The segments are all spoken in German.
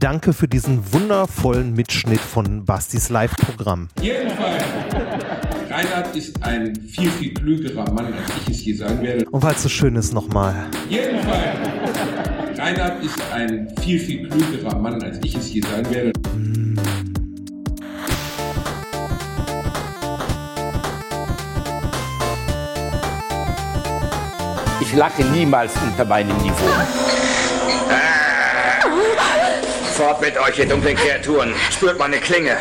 Danke für diesen wundervollen Mitschnitt von Bastis Live-Programm. Jedenfalls, Reinhard ist ein viel, viel klügerer Mann, als ich es je sein werde. Und weil es so schön ist, nochmal. Jedenfalls, Reinhard ist ein viel, viel klügerer Mann, als ich es je sein werde. Ich lache niemals unter meinem Niveau. Fort mit euch, ihr dunklen Kreaturen. Spürt meine Klinge.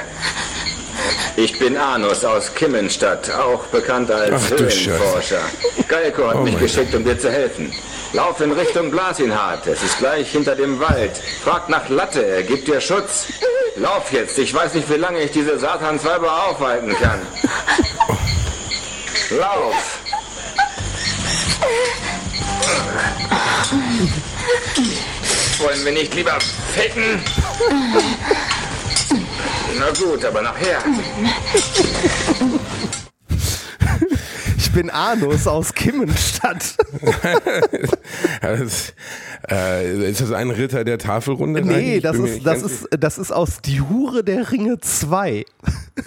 Ich bin Anus aus Kimmenstadt, auch bekannt als Ach Höhlenforscher. Geiko hat Oh mich geschickt, um dir zu helfen. Lauf in Richtung Blasinhardt. Es ist gleich hinter dem Wald. Frag nach Latte, er gibt dir Schutz. Lauf jetzt. Ich weiß nicht, wie lange ich diese Satansweiber aufhalten kann. Lauf. Wollen wir nicht lieber ficken? Na gut, aber nachher. Ich bin Anus aus Kimmenstadt. Das, äh, ist das ein Ritter der Tafelrunde? Nee, das ist, das, ist, das ist aus Die Hure der Ringe 2.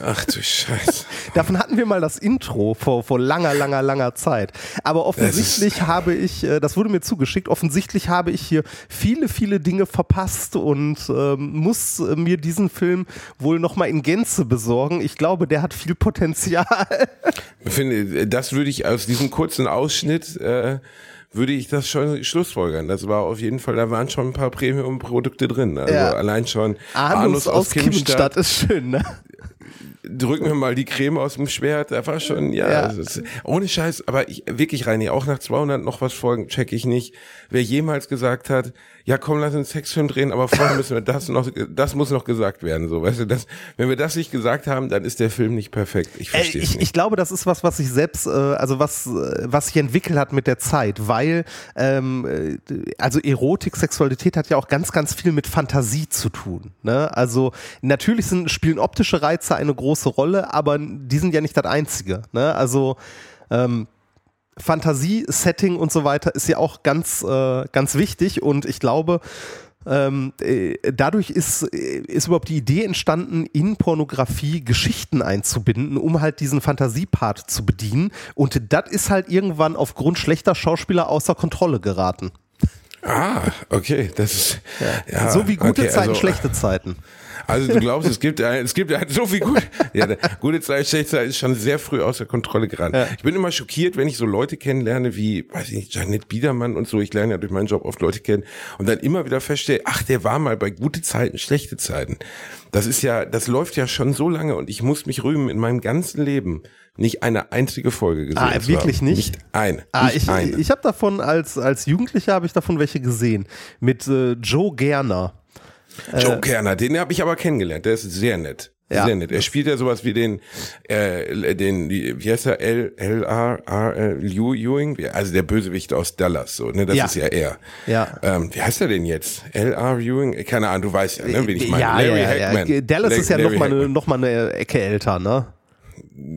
Ach du Scheiße. Davon hatten wir mal das Intro vor, vor langer, langer, langer Zeit. Aber offensichtlich habe ich, äh, das wurde mir zugeschickt, offensichtlich habe ich hier viele, viele Dinge verpasst und ähm, muss äh, mir diesen Film wohl nochmal in Gänze besorgen. Ich glaube, der hat viel Potenzial. Ich finde, das würde ich aus diesem kurzen Ausschnitt, äh, würde ich das schon schlussfolgern. Das war auf jeden Fall, da waren schon ein paar Premium-Produkte drin. Also Ja. allein schon Anus, aus Kimmenstadt ist schön, ne? drück mir mal die Creme aus dem Schwert, da war schon, ja, Ja. Ist, ohne Scheiß, aber ich, wirklich Reini, auch nach 200 noch was Folgen check ich nicht, wer jemals gesagt hat, ja komm, lass uns einen Sexfilm drehen, aber vorher müssen wir das noch, das muss noch gesagt werden, so, weißt du, das, wenn wir das nicht gesagt haben, dann ist der Film nicht perfekt, ich Äh, verstehe ich, nicht. ich glaube, das ist was, was sich selbst, äh, also was, äh, was sich entwickelt hat mit der Zeit, weil, ähm, äh, also Erotik, Sexualität hat ja auch ganz, ganz viel mit Fantasie zu tun. Ne? Also natürlich sind, spielen optische Reize eine große Rolle, aber die sind ja nicht das Einzige. Ne? Also ähm, Fantasie, Setting und so weiter ist ja auch ganz, äh, ganz wichtig und ich glaube, ähm, äh, dadurch ist, äh, ist überhaupt die Idee entstanden, in Pornografie Geschichten einzubinden, um halt diesen Fantasiepart zu bedienen. Und das ist halt irgendwann aufgrund schlechter Schauspieler außer Kontrolle geraten. ah, okay, das ist, ja, so wie gute okay, Zeiten, also- schlechte Zeiten. Also du glaubst, es gibt es gibt so viel gut. Ja, der, gute Zeit, schlechte Zeit ist schon sehr früh außer Kontrolle geraten. Ja. Ich bin immer schockiert, wenn ich so Leute kennenlerne wie, weiß ich nicht, Janet Biedermann und so. Ich lerne ja durch meinen Job oft Leute kennen und dann immer wieder feststelle, ach, der war mal bei gute Zeiten, schlechte Zeiten. Das ist ja, das läuft ja schon so lange und ich muss mich rühmen in meinem ganzen Leben nicht eine einzige Folge gesehen. Ah, wirklich nicht? Nicht eine. Ah, nicht ich eine. ich habe davon als, als Jugendlicher habe ich davon welche gesehen. Mit äh, Joe Gerner. Joe Kerner, den habe ich aber kennengelernt. Der ist sehr nett. Ja. Sehr nett. Er spielt ja sowas wie den, äh, den, wie heißt er, L, L, R, R, äh, Liu Ewing, also der Bösewicht aus Dallas, so, ne, das Ja. ist ja er. Ja. Ähm, wie heißt er denn jetzt? L, R, Ewing? Keine Ahnung, du weißt ja, ne, wen ich meine. ja, Larry ja, Hackman. Dallas La- ist ja Larry noch mal, eine, noch mal eine Ecke älter, ne?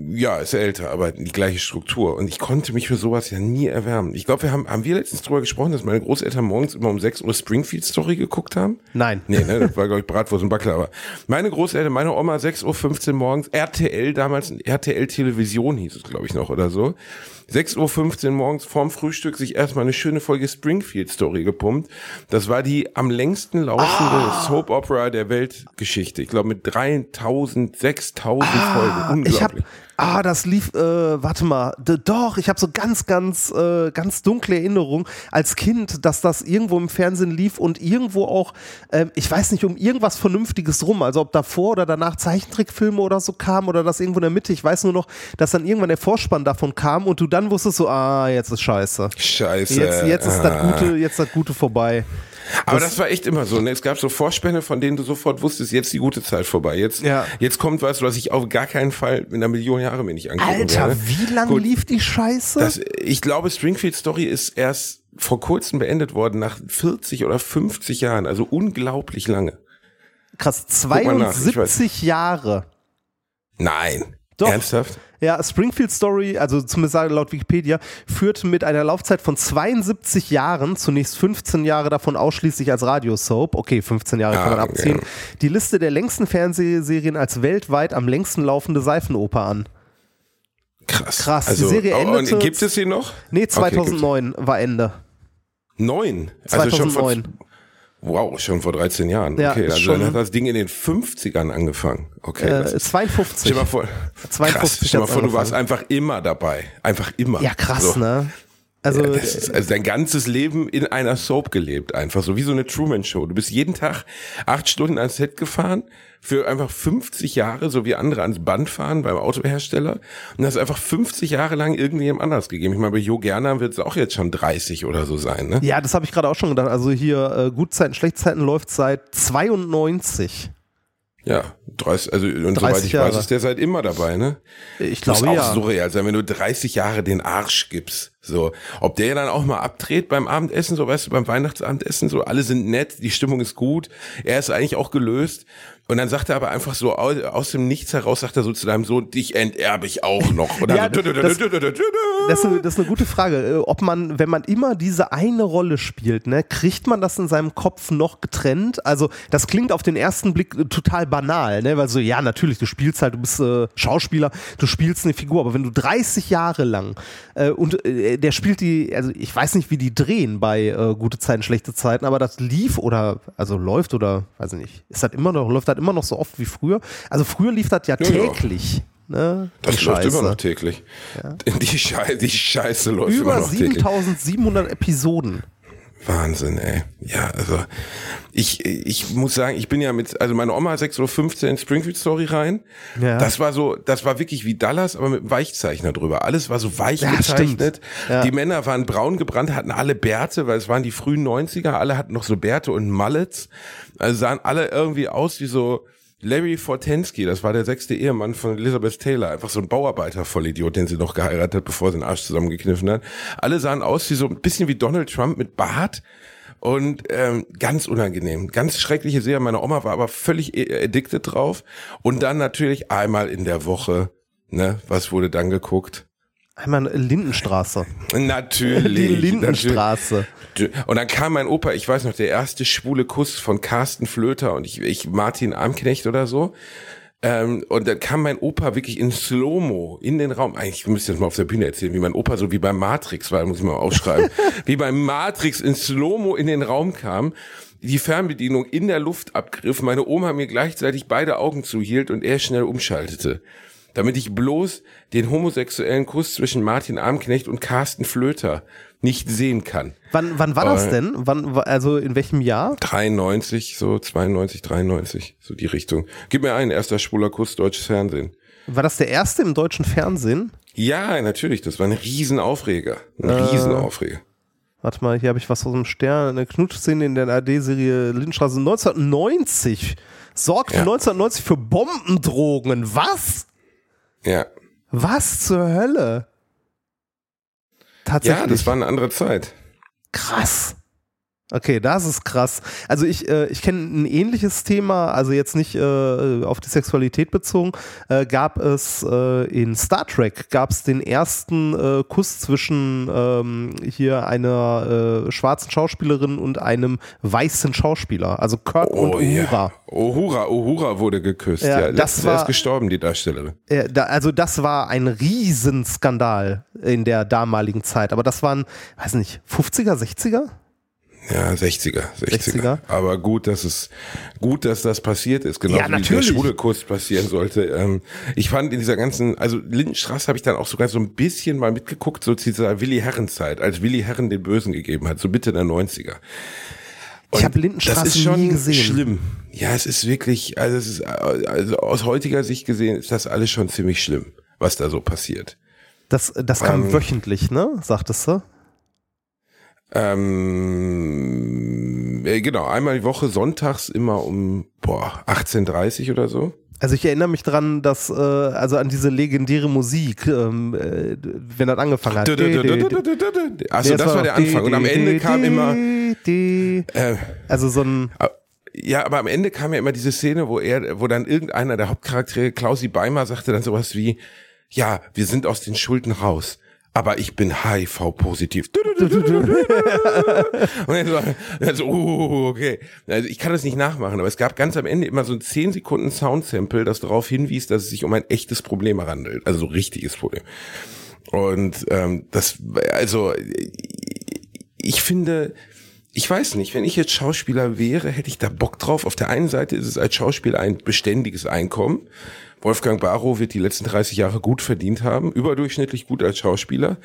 Ja, ist älter, aber die gleiche Struktur. Und ich konnte mich für sowas ja nie erwärmen. Ich glaube, wir haben, haben wir letztens drüber gesprochen, dass meine Großeltern morgens immer um 6 Uhr Springfield Story geguckt haben? Nein. Nee, ne, das war, glaube ich, Bratwurst und Backler. Aber meine Großeltern, meine Oma, 6.15 Uhr morgens, RTL, damals RTL Television hieß es, glaube ich, noch oder so. 6.15 Uhr morgens vorm Frühstück sich erstmal eine schöne Folge Springfield Story gepumpt. Das war die am längsten laufende Soap Opera der Weltgeschichte. Ich glaube mit 3000, 6000 Folgen. Ich habe Unglaublich. Ah, das lief, äh, warte mal, d doch, ich habe so ganz, ganz, äh, ganz dunkle Erinnerung als Kind, dass das irgendwo im Fernsehen lief und irgendwo auch, ähm, ich weiß nicht, um irgendwas Vernünftiges rum, also ob davor oder danach Zeichentrickfilme oder so kamen oder das irgendwo in der Mitte, ich weiß nur noch, dass dann irgendwann der Vorspann davon kam und du dann wusstest so, ah, jetzt ist scheiße. Scheiße. Jetzt, jetzt ist ah. das Gute, jetzt das Gute vorbei. Aber das, war echt immer so. Ne? Es gab so Vorspänne, von denen du sofort wusstest, jetzt die gute Zeit vorbei. Jetzt, Ja. jetzt kommt was, was ich auf gar keinen Fall in einer Million Jahre mir nicht angucken Alter, werde. wie lange lief die Scheiße? Das, ich glaube, Springfield Story ist erst vor kurzem beendet worden, nach 40 oder 50 Jahren. Also unglaublich lange. Krass, mal nach, ich weiß. 72 Jahre. Nein. Doch. Ernsthaft? Ja, Springfield Story, also zumindest laut Wikipedia, führt mit einer Laufzeit von 72 Jahren, zunächst 15 Jahre davon ausschließlich als Radiosoap, okay, 15 Jahre kann man Ah, abziehen, okay. die Liste der längsten Fernsehserien als weltweit am längsten laufende Seifenoper an. Krass. Krass, die Also, Serie oh, endete- Und gibt es sie noch? Nee, Okay, gibt's. 2009 war Ende. Neun? Also schon vor, 2009. wow, schon vor 13 Jahren. Ja, okay, also dann hat das Ding in den 50ern angefangen. Okay. Äh, das- 52. Stell mal vor, 52 krass, stell mal vor, du warst einfach immer dabei. Einfach immer. Ja, krass, so. ne? Also, Ja, das ist also dein ganzes Leben in einer Soap gelebt, einfach so wie so eine Truman-Show. Du bist jeden Tag acht Stunden ans Set gefahren für einfach 50 Jahre, so wie andere ans Band fahren beim Autohersteller und hast einfach 50 Jahre lang irgendjemandem anders gegeben. Ich meine, bei Jo Gerner wird es auch jetzt schon 30 oder so sein, ne? ja, das habe ich gerade auch schon gedacht. Also hier, äh, Gutzeiten, Schlechtzeiten läuft seit 92. Ja, 30, also und 30 soweit ich Jahre. weiß, ist der seit immer dabei, ne? Ich Muss glaube auch ja. surreal sein, wenn du 30 Jahre den Arsch gibst. So, ob der dann auch mal abdreht beim Abendessen, so weißt du, beim Weihnachtsabendessen, so alle sind nett, die Stimmung ist gut, er ist eigentlich auch gelöst. Und dann sagt er aber einfach so aus, aus dem Nichts heraus, sagt er so zu deinem Sohn, dich enterbe ich auch noch. Und dann Ja, so, das- Das ist, eine, das ist eine gute Frage. Äh, Ob man, wenn man immer diese eine Rolle spielt, ne, kriegt man das in seinem Kopf noch getrennt? Also, das klingt auf den ersten Blick äh, total banal, ne? Weil so, ja, natürlich, du spielst halt, du bist äh, Schauspieler, du spielst eine Figur, aber wenn du 30 Jahre lang äh, und äh, der spielt die, also ich weiß nicht, wie die drehen bei äh, gute Zeiten, schlechte Zeiten, aber das lief oder also läuft oder weiß ich nicht, ist das immer noch, läuft das immer noch so oft wie früher? Also früher lief das ja Ja, ja. täglich. Ne? Das Die läuft immer Scheiße. noch täglich. Die, Scheiße, die Scheiße läuft Über immer noch täglich. 7700 Episoden. Wahnsinn, ey. Ja, also ich, ich muss sagen, ich bin ja mit, also meine Oma 6.15 Uhr in Springfield Story rein. Ja. Das war so, das war wirklich wie Dallas, aber mit einem Weichzeichner drüber. Alles war so weich Ja, gezeichnet. Ja. Die Männer waren braun gebrannt, hatten alle Bärte, weil es waren die frühen 90er, alle hatten noch so Bärte und Mullets. Also sahen alle irgendwie aus wie so Larry Fortensky, das war der sechste Ehemann von Elizabeth Taylor, einfach so ein Bauarbeiter-Vollidiot, den sie noch geheiratet hat, bevor sie den Arsch zusammengekniffen hat. Alle sahen aus wie so ein bisschen wie Donald Trump mit Bart und ähm, ganz unangenehm, ganz schreckliche Serie. Meine Oma war aber völlig äh, addicted drauf. Und dann natürlich einmal in der Woche, ne, was wurde dann geguckt? Einmal Lindenstraße. Natürlich. Die Lindenstraße. Natürlich. Und dann kam mein Opa, ich weiß noch, der erste schwule Kuss von Carsten Flöter und ich, ich Martin Armknecht oder so. Ähm, und dann kam mein Opa wirklich in Slow-Mo in den Raum. Eigentlich müsste ich das mal auf der Bühne erzählen, wie mein Opa so wie beim Matrix war, muss ich mal aufschreiben. wie beim Matrix in Slow-Mo in den Raum kam, die Fernbedienung in der Luft abgriff, meine Oma mir gleichzeitig beide Augen zuhielt und er schnell umschaltete. Damit ich bloß den homosexuellen Kuss zwischen Martin Armknecht und Carsten Flöter nicht sehen kann. Wann, wann war das Äh, denn? Wann, wa- also in welchem Jahr? 93, so 92, 93, so die Richtung. Gib mir einen, erster schwuler Kuss, deutsches Fernsehen. War das der erste im deutschen Fernsehen? Ja, natürlich, das war ein Riesenaufreger. Ein Äh. Riesenaufreger. Warte mal, hier habe ich was aus dem Stern. Eine Knutschszene in der ARD-Serie Lindenstraße 1990. Sorgt für Ja. 1990 für Bombendrohungen. Was? Ja. Was zur Hölle? Tatsächlich. Ja, das war eine andere Zeit. Krass. Okay, das ist krass. Also ich, äh, ich kenne ein ähnliches Thema, also jetzt nicht äh, auf die Sexualität bezogen, äh, gab es äh, in Star Trek, gab es den ersten äh, Kuss zwischen ähm, hier einer äh, schwarzen Schauspielerin und einem weißen Schauspieler, also Kirk und Uhura. Oh, ja. Uhura, Uhura wurde geküsst. Ja, Ja, das war- erst gestorben, die Darstellerin. Da, also das war ein Riesenskandal in der damaligen Zeit, aber das waren, weiß nicht, 50er, 60er? Ja, 60er, 60er. 60er. Aber gut, dass es, gut, dass das passiert ist, genau Ja, wie der schwule Kuss passieren sollte. Ähm, ich fand in dieser ganzen, also Lindenstraße habe ich dann auch sogar so ein bisschen mal mitgeguckt, so zu dieser Willi Herren Zeit, als Willi Herren den Bösen gegeben hat, so Mitte der 90er. Ich habe Lindenstraße das ist schon nie gesehen. schlimm. Ja, es ist wirklich, also es ist, also aus heutiger Sicht gesehen ist das alles schon ziemlich schlimm, was da so passiert. Das, das kam Ähm, wöchentlich, ne? Sagtest du? Ähm, äh, genau, einmal die Woche, sonntags immer um boah, 18.30 oder so. Also ich erinnere mich dran, dass, äh, also an diese legendäre Musik, ähm, äh, wenn das angefangen hat. Achso, Nee, das war der Anfang. Und am Ende kam immer, die- äh, Also so ein, ja, aber am Ende kam ja immer diese Szene, wo er, wo dann irgendeiner der Hauptcharaktere, Klausi Beimer, sagte dann sowas wie, ja, wir sind aus den Schulden raus. Aber ich bin HIV-positiv. Und dann so, dann so uh, okay. Also ich kann das nicht nachmachen, aber es gab ganz am Ende immer so ein 10 Sekunden Soundsample, das darauf hinwies, dass es sich um ein echtes Problem handelt. Also so richtiges Problem. Und ähm, das, also ich finde, ich weiß nicht, wenn ich jetzt Schauspieler wäre, hätte ich da Bock drauf. Auf der einen Seite ist es als Schauspieler ein beständiges Einkommen. Wolfgang Barrow wird die letzten 30 Jahre gut verdient haben, überdurchschnittlich gut als Schauspieler.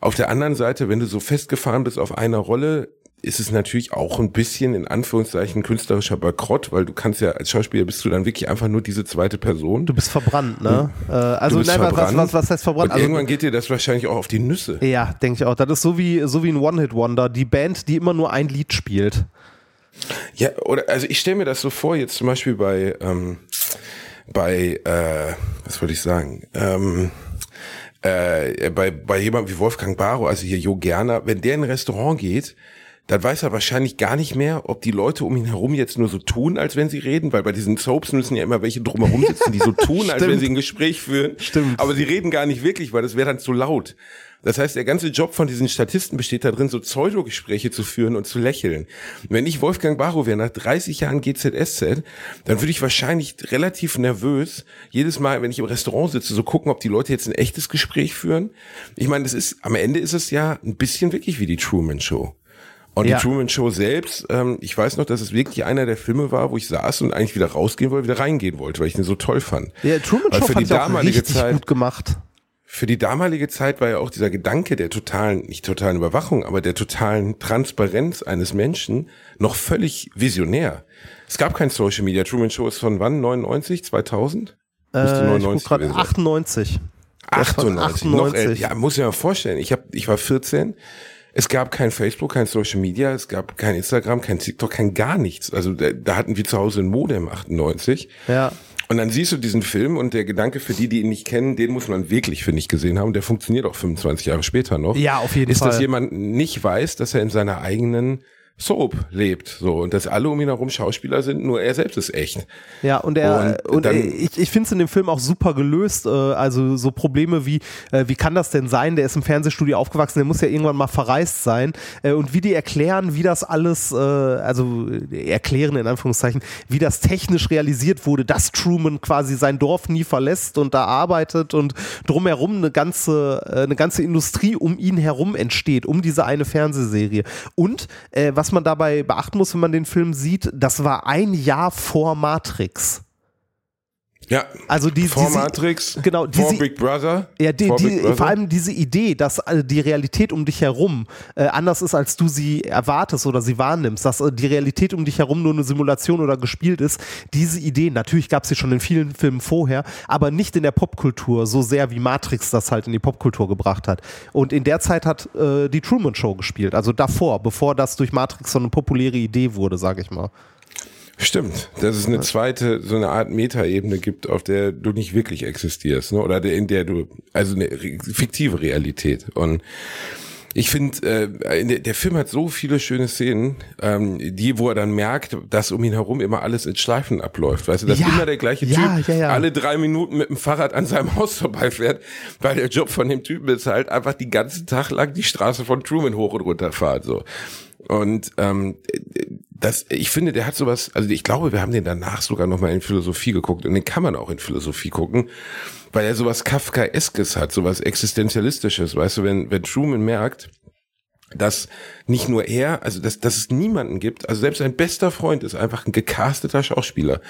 Auf der anderen Seite, wenn du so festgefahren bist auf einer Rolle, ist es natürlich auch ein bisschen in Anführungszeichen künstlerischer Bankrott, weil du kannst ja als Schauspieler bist du dann wirklich einfach nur diese zweite Person. Du bist verbrannt, ne? Äh, also nein, was, verbrannt. was, was heißt verbrannt? Und Also, irgendwann geht dir das wahrscheinlich auch auf die Nüsse. ja, denke ich auch. Das ist so wie, so wie ein One-Hit-Wonder, die Band, die immer nur ein Lied spielt. Ja, oder also ich stelle mir das so vor, jetzt zum Beispiel bei, ähm, bei, äh, was wollte ich sagen, ähm, äh, bei, bei jemandem wie Wolfgang Barrow, also hier Jo Gerner, wenn der in ein Restaurant geht, dann weiß er wahrscheinlich gar nicht mehr, ob die Leute um ihn herum jetzt nur so tun, als wenn sie reden, weil bei diesen Soaps müssen ja immer welche drumherum sitzen, die so tun, als wenn sie ein Gespräch führen. Stimmt. Aber sie reden gar nicht wirklich, weil das wäre dann zu laut. Das heißt, der ganze Job von diesen Statisten besteht darin, so Pseudogespräche zu führen und zu lächeln. Wenn ich Wolfgang Barrow wäre, nach 30 Jahren GZSZ, dann würde ich wahrscheinlich relativ nervös jedes Mal, wenn ich im Restaurant sitze, so gucken, ob die Leute jetzt ein echtes Gespräch führen. Ich meine, das ist, am Ende ist es ja ein bisschen wirklich wie die Truman Show. Und Ja. die Truman Show selbst, ähm, ich weiß noch, dass es wirklich einer der Filme war, wo ich saß und eigentlich wieder rausgehen wollte, wieder reingehen wollte, weil ich den so toll fand. Ja, Truman Show für die damalige richtig Zeit, gut gemacht. Für die damalige Zeit war ja auch dieser Gedanke der totalen, nicht totalen Überwachung, aber der totalen Transparenz eines Menschen noch völlig visionär. Es gab kein Social Media. Truman Show ist von wann? 99? 2000? Müsste Äh, ich grad, gewesen sein. 98. Der ist von 98. Noch, 98. älter. ja, muss ich mir mal vorstellen. Ich hab, ich war 14. Es gab kein Facebook, kein Social Media, es gab kein Instagram, kein TikTok, kein gar nichts. Also da, da hatten wir zu Hause ein Modem 98. Ja. Und dann siehst du diesen Film und der Gedanke für die, die ihn nicht kennen, den muss man wirklich, finde ich, gesehen haben. Der funktioniert auch 25 Jahre später noch. Ja, auf jeden ist, Fall. dass jemand nicht weiß, dass er in seiner eigenen Soap lebt, so und dass alle um ihn herum Schauspieler sind, nur er selbst ist echt. Ja, und er Und und, dann- ich, ich finde es in dem Film auch super gelöst. Äh, also so Probleme wie, äh, wie kann das denn sein? Der ist im Fernsehstudio aufgewachsen, der muss ja irgendwann mal verreist sein. Äh, und wie die erklären, wie das alles, also erklären in Anführungszeichen, wie das technisch realisiert wurde, dass Truman quasi sein Dorf nie verlässt und da arbeitet und drumherum eine ganze, eine ganze Industrie um ihn herum entsteht, um diese eine Fernsehserie. Und äh, was man dabei beachten muss, wenn man den Film sieht, das war ein Jahr vor Matrix. Ja. Also die, vor diese, Matrix, genau, vor diese- Big Brother. ja, die, vor die, Brother. vor allem diese Idee, dass äh, die Realität um dich herum äh, anders ist, als du sie erwartest oder sie wahrnimmst, dass äh, die Realität um dich herum nur eine Simulation oder gespielt ist, diese Idee, natürlich gab es sie schon in vielen Filmen vorher, aber nicht in der Popkultur so sehr, wie Matrix das halt in die Popkultur gebracht hat. Und in der Zeit hat äh, die Truman Show gespielt, also davor, bevor das durch Matrix so eine populäre Idee wurde, sage ich mal. Stimmt, dass es eine zweite, so eine Art Metaebene gibt, auf der du nicht wirklich existierst, ne? oder der, in der du, also eine fiktive Realität. Und ich finde, äh, der, Film hat so viele schöne Szenen, ähm, die, wo er dann merkt, dass um ihn herum immer alles in Schleifen abläuft. Weißt du, dass Ja, immer der gleiche ja, Typ ja, alle drei Minuten mit dem Fahrrad an seinem Haus vorbeifährt, weil der Job von dem Typen ist halt einfach die ganzen Tag lang die Straße von Truman hoch und runter fahren. So. Und ähm, das, ich finde, der hat sowas, also ich glaube, wir haben den danach sogar nochmal in Philosophie geguckt und den kann man auch in Philosophie gucken, weil er sowas Kafkaeskes hat, sowas Existenzialistisches, weißt du, wenn, wenn Truman merkt, dass nicht nur er, also dass, dass es niemanden gibt, also selbst sein bester Freund ist einfach ein gecasteter Schauspieler,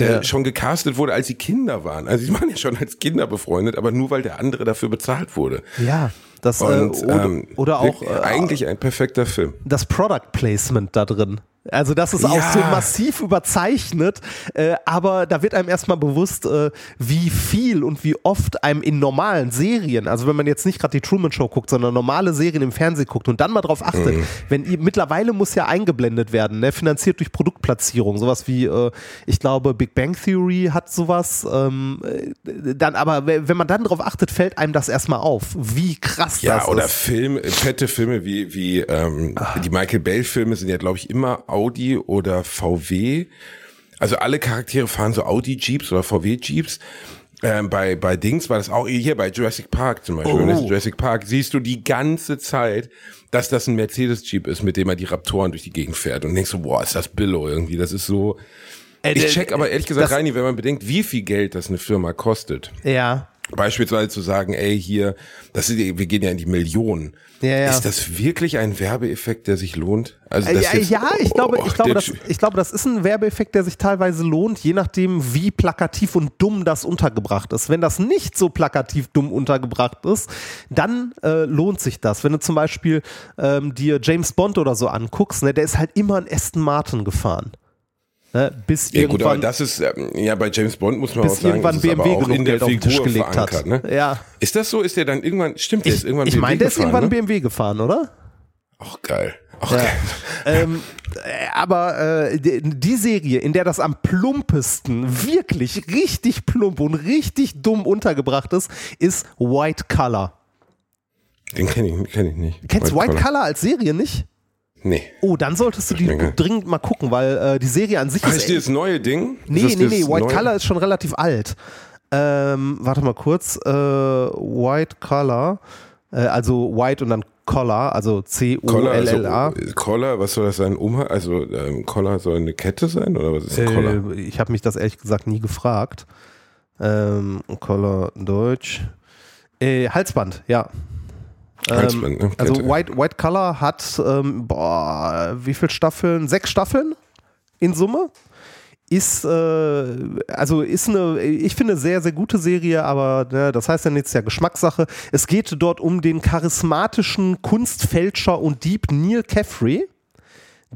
der Ja. schon gecastet wurde, als sie Kinder waren. Also sie waren ja schon als Kinder befreundet, aber nur weil der andere dafür bezahlt wurde. Ja, das äh, Und, oder, ähm, oder auch äh, eigentlich ein perfekter Film. das Product Placement da drin. Also das ist auch Ja. so massiv überzeichnet, äh, aber da wird einem erstmal bewusst, äh, wie viel und wie oft einem in normalen Serien, also wenn man jetzt nicht gerade die Truman Show guckt, sondern normale Serien im Fernsehen guckt und dann mal drauf achtet, Mhm. wenn ihr, mittlerweile muss ja eingeblendet werden, ne, finanziert durch Produktplatzierung, sowas wie, äh, ich glaube, Big Bang Theory hat sowas, ähm, äh, dann aber, we- wenn man dann drauf achtet, fällt einem das erstmal auf, wie krass Ja, das oder ist. Film, fette Filme wie, wie ähm, die Michael Bay-Filme sind ja, glaube ich, immer Audi oder VW. Also alle Charaktere fahren so Audi-Jeeps oder VW-Jeeps. Ähm, bei, bei Dings war das auch hier bei Jurassic Park zum Beispiel. Oh. Jurassic Park siehst du die ganze Zeit, dass das ein Mercedes-Jeep ist, mit dem er die Raptoren durch die Gegend fährt. Und denkst so, boah, ist das Billo irgendwie. Das ist so. Ich check aber ehrlich gesagt, Äh, Reini, wenn man bedenkt, wie viel Geld das eine Firma kostet. Ja. Beispielsweise zu sagen, ey, hier, das ist, wir gehen ja in die Millionen. Ja, ja. Ist das wirklich ein Werbeeffekt, der sich lohnt? Also Äh, das Ja, jetzt- ja, ich glaube, Oh, ich, glaube, das, ich glaube, das ist ein Werbeeffekt, der sich teilweise lohnt, je nachdem, wie plakativ und dumm das untergebracht ist. Wenn das nicht so plakativ dumm untergebracht ist, dann äh, lohnt sich das. Wenn du zum Beispiel ähm, dir James Bond oder so anguckst, ne, der ist halt immer ein Aston Martin gefahren. Ne, bis Ja gut, aber irgendwann, das ist, ähm, ja bei James Bond muss man auch sagen, irgendwann ist BMW auch in der Geld auf den Tisch Figur gelegt hat. Ne? Ja. Ist das so? Ist der dann irgendwann, stimmt, der ist irgendwann Ich meine, der ist irgendwann ne? BMW gefahren, oder? Ach geil. Ja. geil. ähm, äh, aber äh, die, die Serie, in der das am plumpesten, wirklich richtig plump und richtig dumm untergebracht ist, ist White Collar. Den kenne ich, kenn ich nicht. Kennst du White Collar? Collar als Serie nicht? Nee. Oh, dann solltest du die dringend mal gucken, weil äh, die Serie an sich Ach, ist. ist dieses neue Ding? nee, das nee, nee, White neue? Collar ist schon relativ alt. Ähm, warte mal kurz. Äh, White Collar, äh, also White und dann Collar, also Collar, also, C-O-L-L-A. äh, Collar, was soll das sein? Umhang, also ähm, Collar soll eine Kette sein oder was ist ein Collar? Äh, ich habe mich das ehrlich gesagt nie gefragt. Ähm, Collar Deutsch. Äh, Halsband, ja. Ähm, Halsband, ne? Also Kette. White, White Collar hat, ähm, boah, wie viele Staffeln? Sechs Staffeln in Summe. Ist, äh, also ist eine, ich finde, sehr, sehr gute Serie, aber ne, das heißt ja nichts, ja Geschmackssache. Es geht dort um den charismatischen Kunstfälscher und Dieb Neil Caffrey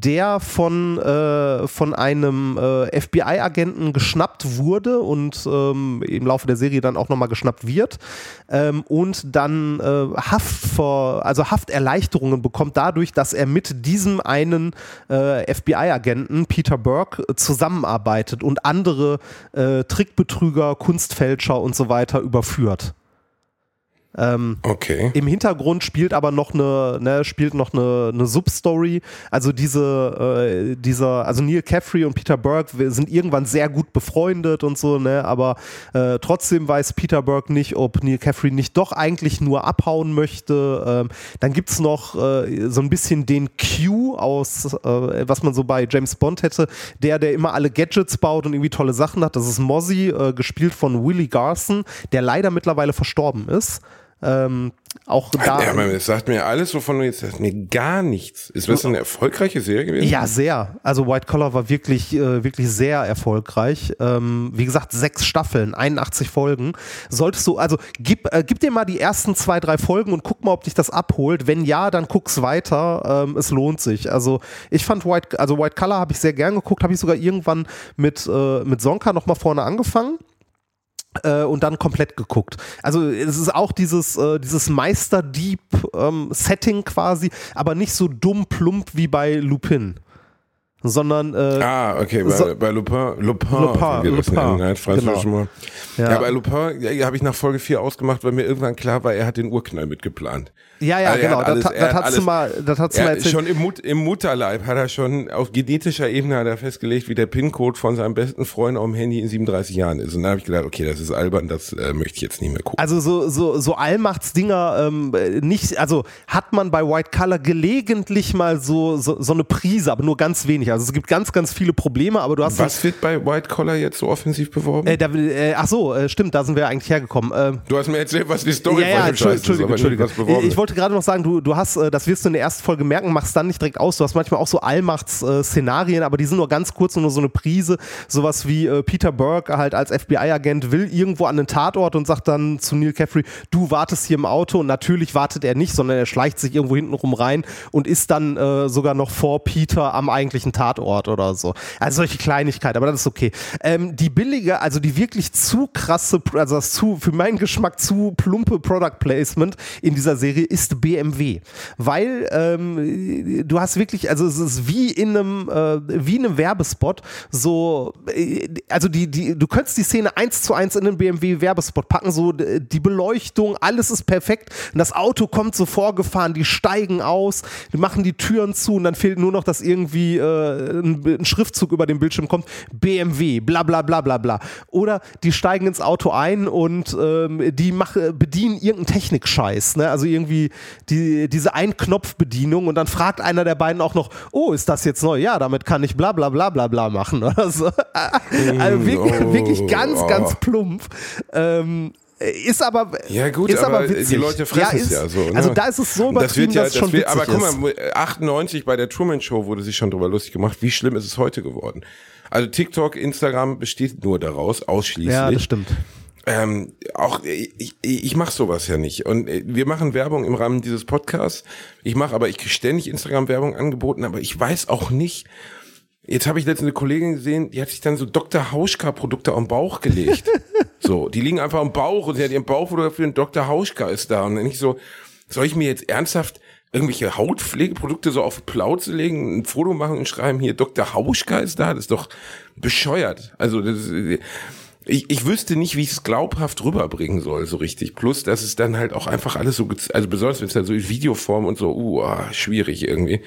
der von, äh, von einem äh, FBI-Agenten geschnappt wurde und ähm, im Laufe der Serie dann auch nochmal geschnappt wird ähm, und dann äh, Haft vor, also Hafterleichterungen bekommt dadurch, dass er mit diesem einen äh, FBI-Agenten, Peter Burke, zusammenarbeitet und andere äh, Trickbetrüger, Kunstfälscher und so weiter überführt. Ähm, Okay. im Hintergrund spielt aber noch eine, ne, spielt noch eine, eine Substory. Also diese, äh, dieser, also Neil Caffrey und Peter Burke sind irgendwann sehr gut befreundet und so, ne, aber äh, trotzdem weiß Peter Burke nicht, ob Neil Caffrey nicht doch eigentlich nur abhauen möchte. Ähm, dann gibt's noch äh, so ein bisschen den Q aus, äh, was man so bei James Bond hätte, der, der immer alle Gadgets baut und irgendwie tolle Sachen hat. Das ist Mozzie, äh, gespielt von Willie Garson, der leider mittlerweile verstorben ist. Ähm, auch da. ja, man, das sagt mir alles, wovon du jetzt sagst, mir gar nichts. Ist das eine erfolgreiche Serie gewesen? Ja, sehr. Also White Collar war wirklich, äh, wirklich sehr erfolgreich. Ähm, wie gesagt, sechs Staffeln, 81 Folgen. Solltest du, also gib, äh, gib dir mal die ersten zwei, drei Folgen und guck mal, ob dich das abholt. Wenn ja, dann guck's weiter. Ähm, es lohnt sich. Also ich fand White, also White Collar habe ich sehr gern geguckt, habe ich sogar irgendwann mit, äh, mit Sonka nochmal vorne angefangen äh, und dann komplett geguckt. Also es ist auch dieses, äh, dieses Meisterdieb-Setting quasi, aber nicht so dumm plump wie bei Lupin. Sondern äh, Ah, okay, bei, So- bei Lupin, Lupin, Lupin, Lupin, nennen, ne? Genau. mal. Ja. Ja. bei Lupin ja, habe ich nach Folge 4 ausgemacht, weil mir irgendwann klar war, er hat den Urknall mitgeplant. Ja, ja, Also genau. hat alles- das das hat alles- mal, das hast du mal Er, erzählt. schon im, Mut, im Mutterleib hat er schon auf genetischer Ebene hat er festgelegt, wie der PIN-Code von seinem besten Freund auf dem Handy in 37 Jahren ist. Und dann habe ich gedacht, okay, das ist albern, das äh, möchte ich jetzt nicht mehr gucken. Also so, so, so Allmachtsdinger ähm, nicht, also hat man bei White Collar gelegentlich mal so, so, so eine Prise, aber nur ganz wenig. Also es gibt ganz, ganz viele Probleme, aber du hast Was wird bei White Collar jetzt so offensiv beworben? Äh, da, äh, ach so, äh, stimmt, da sind wir eigentlich hergekommen. Ähm, du hast mir erzählt, was die Story ja, ja, von dem Scheiß ist, Entschuldigung, aber Entschuldigung. nicht, was beworben Ich, ich wollte gerade noch sagen, du, du hast, äh, das wirst du in der ersten Folge merken, machst dann nicht direkt aus. Du hast manchmal auch so Allmachts-Szenarien, aber die sind nur ganz kurz und nur so eine Prise. Sowas wie äh, Peter Burke halt als FBI-Agent will irgendwo an den Tatort und sagt dann zu Neil Caffrey, du wartest hier im Auto und natürlich wartet er nicht, sondern er schleicht sich irgendwo hinten rum rein und ist dann äh, sogar noch vor Peter am eigentlichen Tatort oder so. Also solche Kleinigkeiten, aber das ist okay. Ähm, die billige, also die wirklich zu krasse, also das zu, für meinen Geschmack zu plumpe Product Placement in dieser Serie ist BMW. Weil ähm, du hast wirklich, also es ist wie in einem, äh, wie in einem Werbespot, so, äh, also die, die, du könntest die Szene eins zu eins in einen BMW-Werbespot packen, so die Beleuchtung, alles ist perfekt und das Auto kommt so vorgefahren, die steigen aus, die machen die Türen zu und dann fehlt nur noch, dass irgendwie äh, ein, ein Schriftzug über den Bildschirm kommt, BMW, bla bla bla bla bla. Oder die steigen ins Auto ein und ähm, die mach, bedienen irgendeinen Technikscheiß, ne? Also irgendwie die, diese Ein-Knopf-Bedienung und dann fragt einer der beiden auch noch, oh, ist das jetzt neu? Ja, damit kann ich bla bla bla bla bla machen oder so. also wirklich, Oh, wirklich ganz, oh. ganz plump. Ähm, ist aber Ja gut, ist aber, aber die Leute fressen es ist, ja so. Ne? Also da ist es so das wird übertrieben, ja, dass es schon wird, witzig aber guck mal, 98 bei der Truman Show wurde sich schon drüber lustig gemacht. Wie schlimm ist es heute geworden? Also TikTok, Instagram besteht nur daraus, ausschließlich. Ja, das stimmt. Ähm, auch ich, ich, mache sowas ja nicht. Und äh, wir machen Werbung im Rahmen dieses Podcasts. Ich mache aber, ich ständig Instagram-Werbung angeboten, aber ich weiß auch nicht. Jetzt habe ich letztens eine Kollegin gesehen, die hat sich dann so Dr. Hauschka-Produkte am Bauch gelegt. so, die liegen einfach am Bauch und sie hat ihren Bauch fotografiert und Dr. Hauschka ist da. Und dann ich so, soll ich mir jetzt ernsthaft irgendwelche Hautpflegeprodukte so auf Plauze legen, ein Foto machen und schreiben, hier Dr. Hauschka ist da? Das ist doch bescheuert. Also das ist, ich, ich wüsste nicht, wie ich es glaubhaft rüberbringen soll, so richtig. Plus, dass es dann halt auch einfach alles so, also besonders wenn es dann so in Videoform und so, uh, schwierig irgendwie.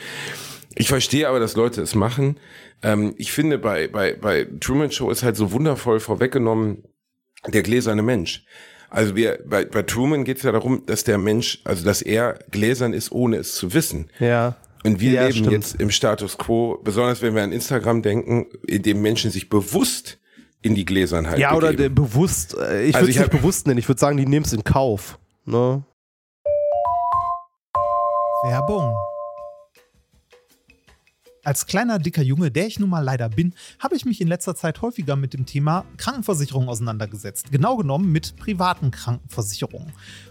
Ich verstehe aber, dass Leute es machen. Ähm, ich finde, bei, bei, bei Truman Show ist halt so wundervoll vorweggenommen der gläserne Mensch. Also wir, bei, bei Truman geht es ja darum, dass der Mensch, also dass er gläsern ist, ohne es zu wissen. Ja. Und wir Ja, leben stimmt. jetzt im Status quo, besonders wenn wir an Instagram denken, in dem Menschen sich bewusst in die Gläsernheit Ja, oder der begeben. bewusst, äh, ich Also würde es nicht bewusst nennen, ich würde sagen, die nehmen es in Kauf. Ne? Werbung. Als kleiner, dicker Junge, der ich nun mal leider bin, habe ich mich in letzter Zeit häufiger mit dem Thema Krankenversicherung auseinandergesetzt. Genau genommen mit privaten Krankenversicherungen.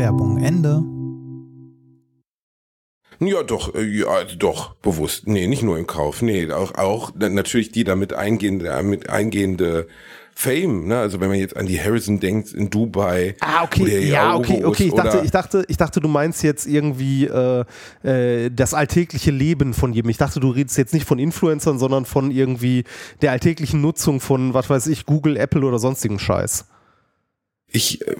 Werbung Ende. Ja, doch, äh, ja, also doch, bewusst. Nee, nicht nur im Kauf. Nee, auch, auch na- natürlich die damit eingehende, damit eingehende Fame, ne? Also wenn man jetzt an die Harrison denkt in Dubai. Ah, okay, ja, okay, okay. Ich dachte, ich dachte, ich dachte, du meinst jetzt irgendwie äh, äh, das alltägliche Leben von jedem. Ich dachte, du redest jetzt nicht von Influencern, sondern von irgendwie der alltäglichen Nutzung von, was weiß ich, Google, Apple oder sonstigen Scheiß. Ich, äh,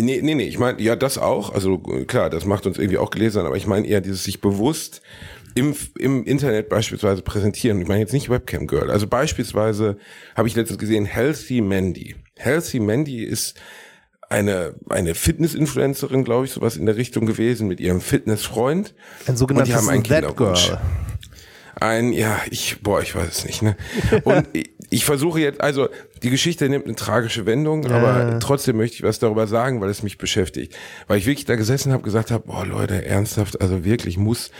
nee, nee, nee, ich meine, ja, das auch. Also klar, das macht uns irgendwie auch gelesen, aber ich meine eher dieses sich bewusst im, im Internet beispielsweise präsentieren. Ich meine jetzt nicht Webcam Girl. Also beispielsweise habe ich letztens gesehen Healthy Mandy. Healthy Mandy ist eine, eine Fitness-Influencerin, glaube ich, sowas in der Richtung gewesen mit ihrem Fitnessfreund. Ein sogenanntes haben einen That Kinderwunsch. Girl. Ein, ja, ich, boah, ich weiß es nicht, ne? Und ich, ich versuche jetzt, also die Geschichte nimmt eine tragische Wendung, aber trotzdem möchte ich was darüber sagen, weil es mich beschäftigt. Weil ich wirklich da gesessen habe, gesagt habe, boah Leute, ernsthaft, also wirklich muss.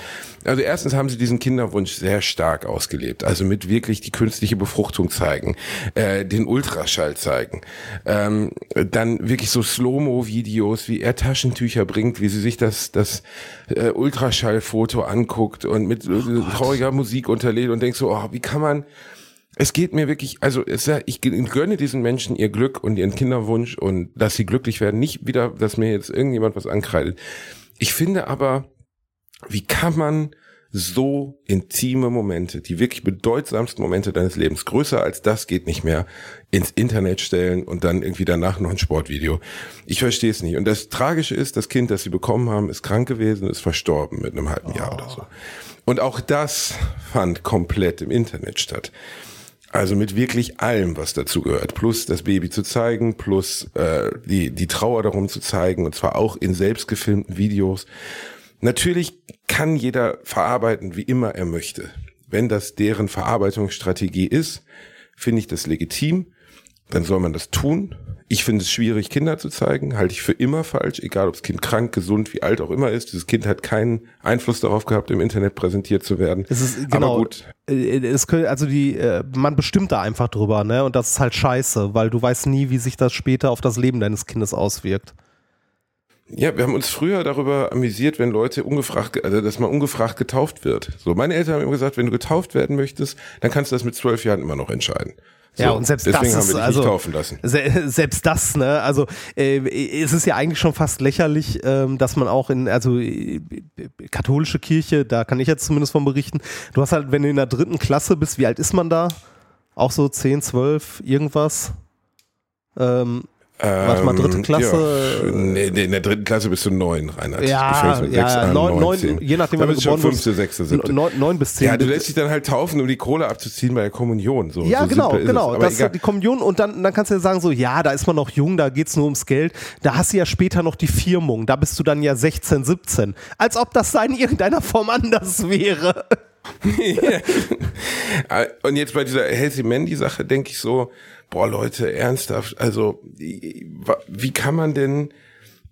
Also erstens haben sie diesen Kinderwunsch sehr stark ausgelebt, also mit wirklich die künstliche Befruchtung zeigen, äh, den Ultraschall zeigen, ähm, dann wirklich so Slow-Mo-Videos, wie er Taschentücher bringt, wie sie sich das, das äh, Ultraschallfoto anguckt und mit äh, trauriger Musik unterlegt und denkt so, oh, wie kann man es geht mir wirklich, also es, ich gönne diesen Menschen ihr Glück und ihren Kinderwunsch und dass sie glücklich werden. Nicht wieder, dass mir jetzt irgendjemand was ankreidet. Ich finde aber, wie kann man so intime Momente, die wirklich bedeutsamsten Momente deines Lebens, größer als das geht nicht mehr, ins Internet stellen und dann irgendwie danach noch ein Sportvideo. Ich verstehe es nicht. Und das Tragische ist, das Kind, das sie bekommen haben, ist krank gewesen, ist verstorben mit einem halben Jahr oder so. Und auch das fand komplett im Internet statt. Also mit wirklich allem, was dazu gehört. Plus das Baby zu zeigen, plus äh, die, die Trauer darum zu zeigen, und zwar auch in selbstgefilmten Videos. Natürlich kann jeder verarbeiten, wie immer er möchte. Wenn das deren Verarbeitungsstrategie ist, finde ich das legitim, dann soll man das tun. Ich finde es schwierig, Kinder zu zeigen, halte ich für immer falsch, egal ob das Kind krank, gesund, wie alt auch immer ist. Dieses Kind hat keinen Einfluss darauf gehabt, im Internet präsentiert zu werden. Es ist genau. Aber gut. äh, Es also die, äh, man bestimmt da einfach drüber, ne? Und das ist halt scheiße, weil du weißt nie, wie sich das später auf das Leben deines Kindes auswirkt. Ja, wir haben uns früher darüber amüsiert, wenn Leute ungefragt, ge- also dass man ungefragt getauft wird. So, meine Eltern haben immer gesagt, wenn du getauft werden möchtest, dann kannst du das mit zwölf Jahren immer noch entscheiden. So, ja, und selbst das ist also. Se selbst das, ne? Also äh, es ist ja eigentlich schon fast lächerlich, ähm, dass man auch in also äh, katholische Kirche, da kann ich jetzt zumindest von berichten. Du hast halt, wenn du in der dritten Klasse bist, wie alt ist man da? Auch so 10, 12, irgendwas. Ähm, warte mal, dritte Ähm, Klasse. Ja, nee, nee, in der dritten Klasse bist du neun, Reinhard. Ja, ja, neun, neun, je nachdem, wann du bist du schon geboren bist. fünfte, sechste, siebte. Neun, neun bis zehn. Ja, du lässt dich dann halt taufen, um die Kohle abzuziehen bei der Kommunion. So, Ja, so genau, genau. Das ist die Kommunion und dann, dann kannst du ja sagen, so, ja, da ist man noch jung, da geht's nur ums Geld. Da hast du ja später noch die Firmung, da bist du dann ja 16, 17. Als ob das da in irgendeiner Form anders wäre. Äh, Und jetzt bei dieser Healthy Mandy Sache denke ich so, boah Leute, ernsthaft, also wie kann man denn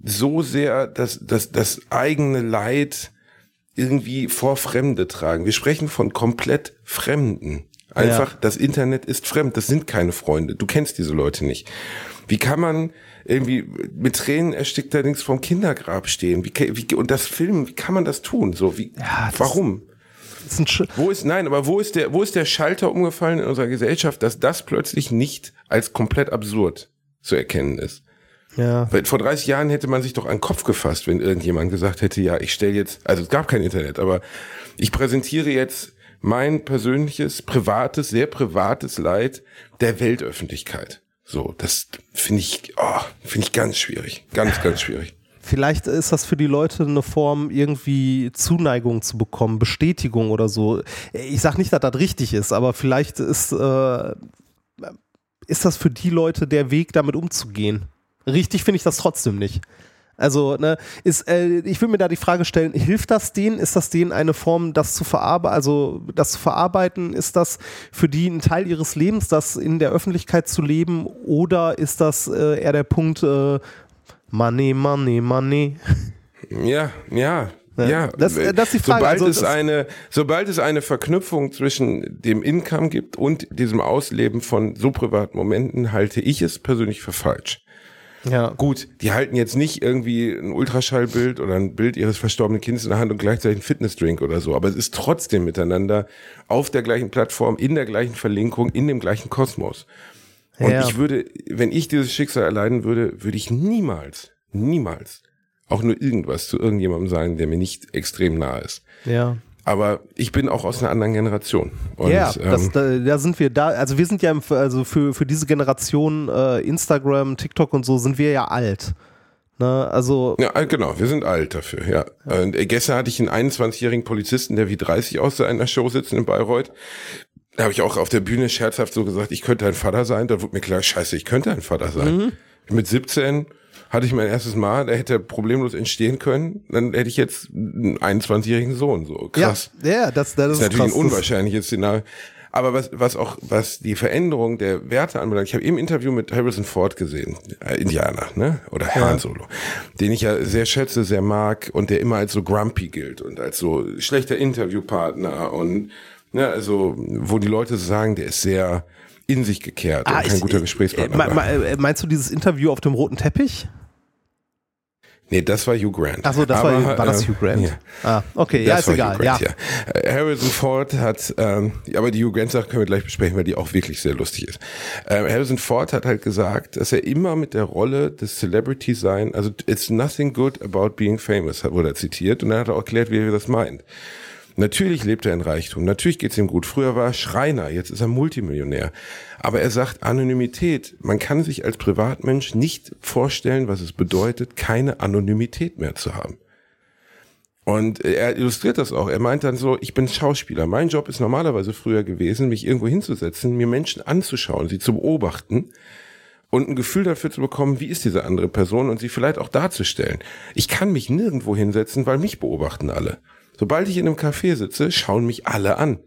so sehr das, das, das eigene Leid irgendwie vor Fremde tragen? Wir sprechen von komplett Fremden. Einfach, Ja. das Internet ist fremd, das sind keine Freunde. Du kennst diese Leute nicht. Wie kann man irgendwie mit Tränen erstickt allerdings vom Kindergrab stehen? Wie, wie, und das Filmen, wie kann man das tun? So, wie, Ja, das- warum? Ist ein Sch Wo ist, nein, aber wo ist der, wo ist der Schalter umgefallen in unserer Gesellschaft, dass das plötzlich nicht als komplett absurd zu erkennen ist? ja. Weil vor 30 Jahren hätte man sich doch an den Kopf gefasst, wenn irgendjemand gesagt hätte, ja, ich stelle jetzt, also es gab kein Internet, aber ich präsentiere jetzt mein persönliches, privates, sehr privates Leid der Weltöffentlichkeit. So, das finde ich, oh, finde ich ganz schwierig. Ganz, ganz schwierig. Vielleicht ist das für die Leute eine Form, irgendwie Zuneigung zu bekommen, Bestätigung oder so. Ich sag nicht, dass das richtig ist, aber vielleicht ist, äh, ist das für die Leute der Weg, damit umzugehen. Richtig finde ich das trotzdem nicht. Also, ne, ist, äh, ich will mir da die Frage stellen, hilft das denen? Ist das denen eine Form, das zu verarbeiten, also das zu verarbeiten? Ist das für die ein Teil ihres Lebens, das in der Öffentlichkeit zu leben? Oder ist das äh, eher der Punkt, äh, Money, Money, Money? Ja, ja. Ja, das- äh, das ist die Frage. Sobald, Also es eine, sobald es eine Verknüpfung zwischen dem Income gibt und diesem Ausleben von so privaten Momenten, halte ich es persönlich für falsch. Ja. Gut, die halten jetzt nicht irgendwie ein Ultraschallbild oder ein Bild ihres verstorbenen Kindes in der Hand und gleichzeitig einen Fitnessdrink oder so, aber es ist trotzdem miteinander auf der gleichen Plattform, in der gleichen Verlinkung, in dem gleichen Kosmos. Und Ja. ich würde, wenn ich dieses Schicksal erleiden würde, würde ich niemals, niemals auch nur irgendwas zu irgendjemandem sagen, der mir nicht extrem nahe ist. Ja. Aber ich bin auch aus einer anderen Generation. Und, Ja, das, ähm, da, da sind wir da. Also wir sind ja im, also für, für diese Generation äh, Instagram, TikTok und so sind wir ja alt. Ne? Also Ja, äh, genau, wir sind alt dafür, ja. Und äh, gestern hatte ich einen 21-jährigen Polizisten, der wie 30 aussah in der Show sitzen in Bayreuth. Da habe ich auch auf der Bühne scherzhaft so gesagt, ich könnte ein Vater sein. Da wurde mir klar, scheiße, ich könnte ein Vater sein. Mit 17 hatte ich mein erstes Mal, der hätte problemlos entstehen können. Dann hätte ich jetzt einen 21-jährigen Sohn. So krass. Ja, ja das, das Das ist natürlich krass. ein unwahrscheinliches Szenario. Aber was, was auch, was die Veränderung der Werte anbelangt, ich habe eben ein Interview mit Harrison Ford gesehen, äh, Indianer, ne? Oder Han Solo, den ich ja sehr schätze, sehr mag und der immer als so grumpy gilt und als so schlechter Interviewpartner und ne, also wo die Leute sagen, der ist sehr in sich gekehrt Ah, und kein ich- guter äh, Gesprächspartner. me- war. me- äh, meinst du dieses Interview auf dem roten Teppich? nee, das war Hugh Grant. Achso, das Aber, war, war das äh, Hugh Grant. ja. Ah, okay, ja, Das ist war egal. Grant, ja. ja. Äh, Harrison Ford hat, ähm, aber die Hugh Grant Sache können wir gleich besprechen, weil die auch wirklich sehr lustig ist. Ähm, Harrison Ford hat halt gesagt, dass er immer mit der Rolle des Celebrity sein, also it's nothing good about being famous, wurde er zitiert und dann hat er auch erklärt, wie er das meint. Natürlich lebt er in Reichtum, natürlich geht's ihm gut. Früher war er Schreiner, jetzt ist er Multimillionär. Aber er sagt Anonymität. Man kann sich als Privatmensch nicht vorstellen, was es bedeutet, keine Anonymität mehr zu haben. Und er illustriert das auch. Er meint dann so, ich bin Schauspieler. Mein Job ist normalerweise früher gewesen, mich irgendwo hinzusetzen, mir Menschen anzuschauen, sie zu beobachten und ein Gefühl dafür zu bekommen, wie ist diese andere Person und sie vielleicht auch darzustellen. Ich kann mich nirgendwo hinsetzen, weil mich beobachten alle. Sobald ich in einem Café sitze, schauen mich alle an.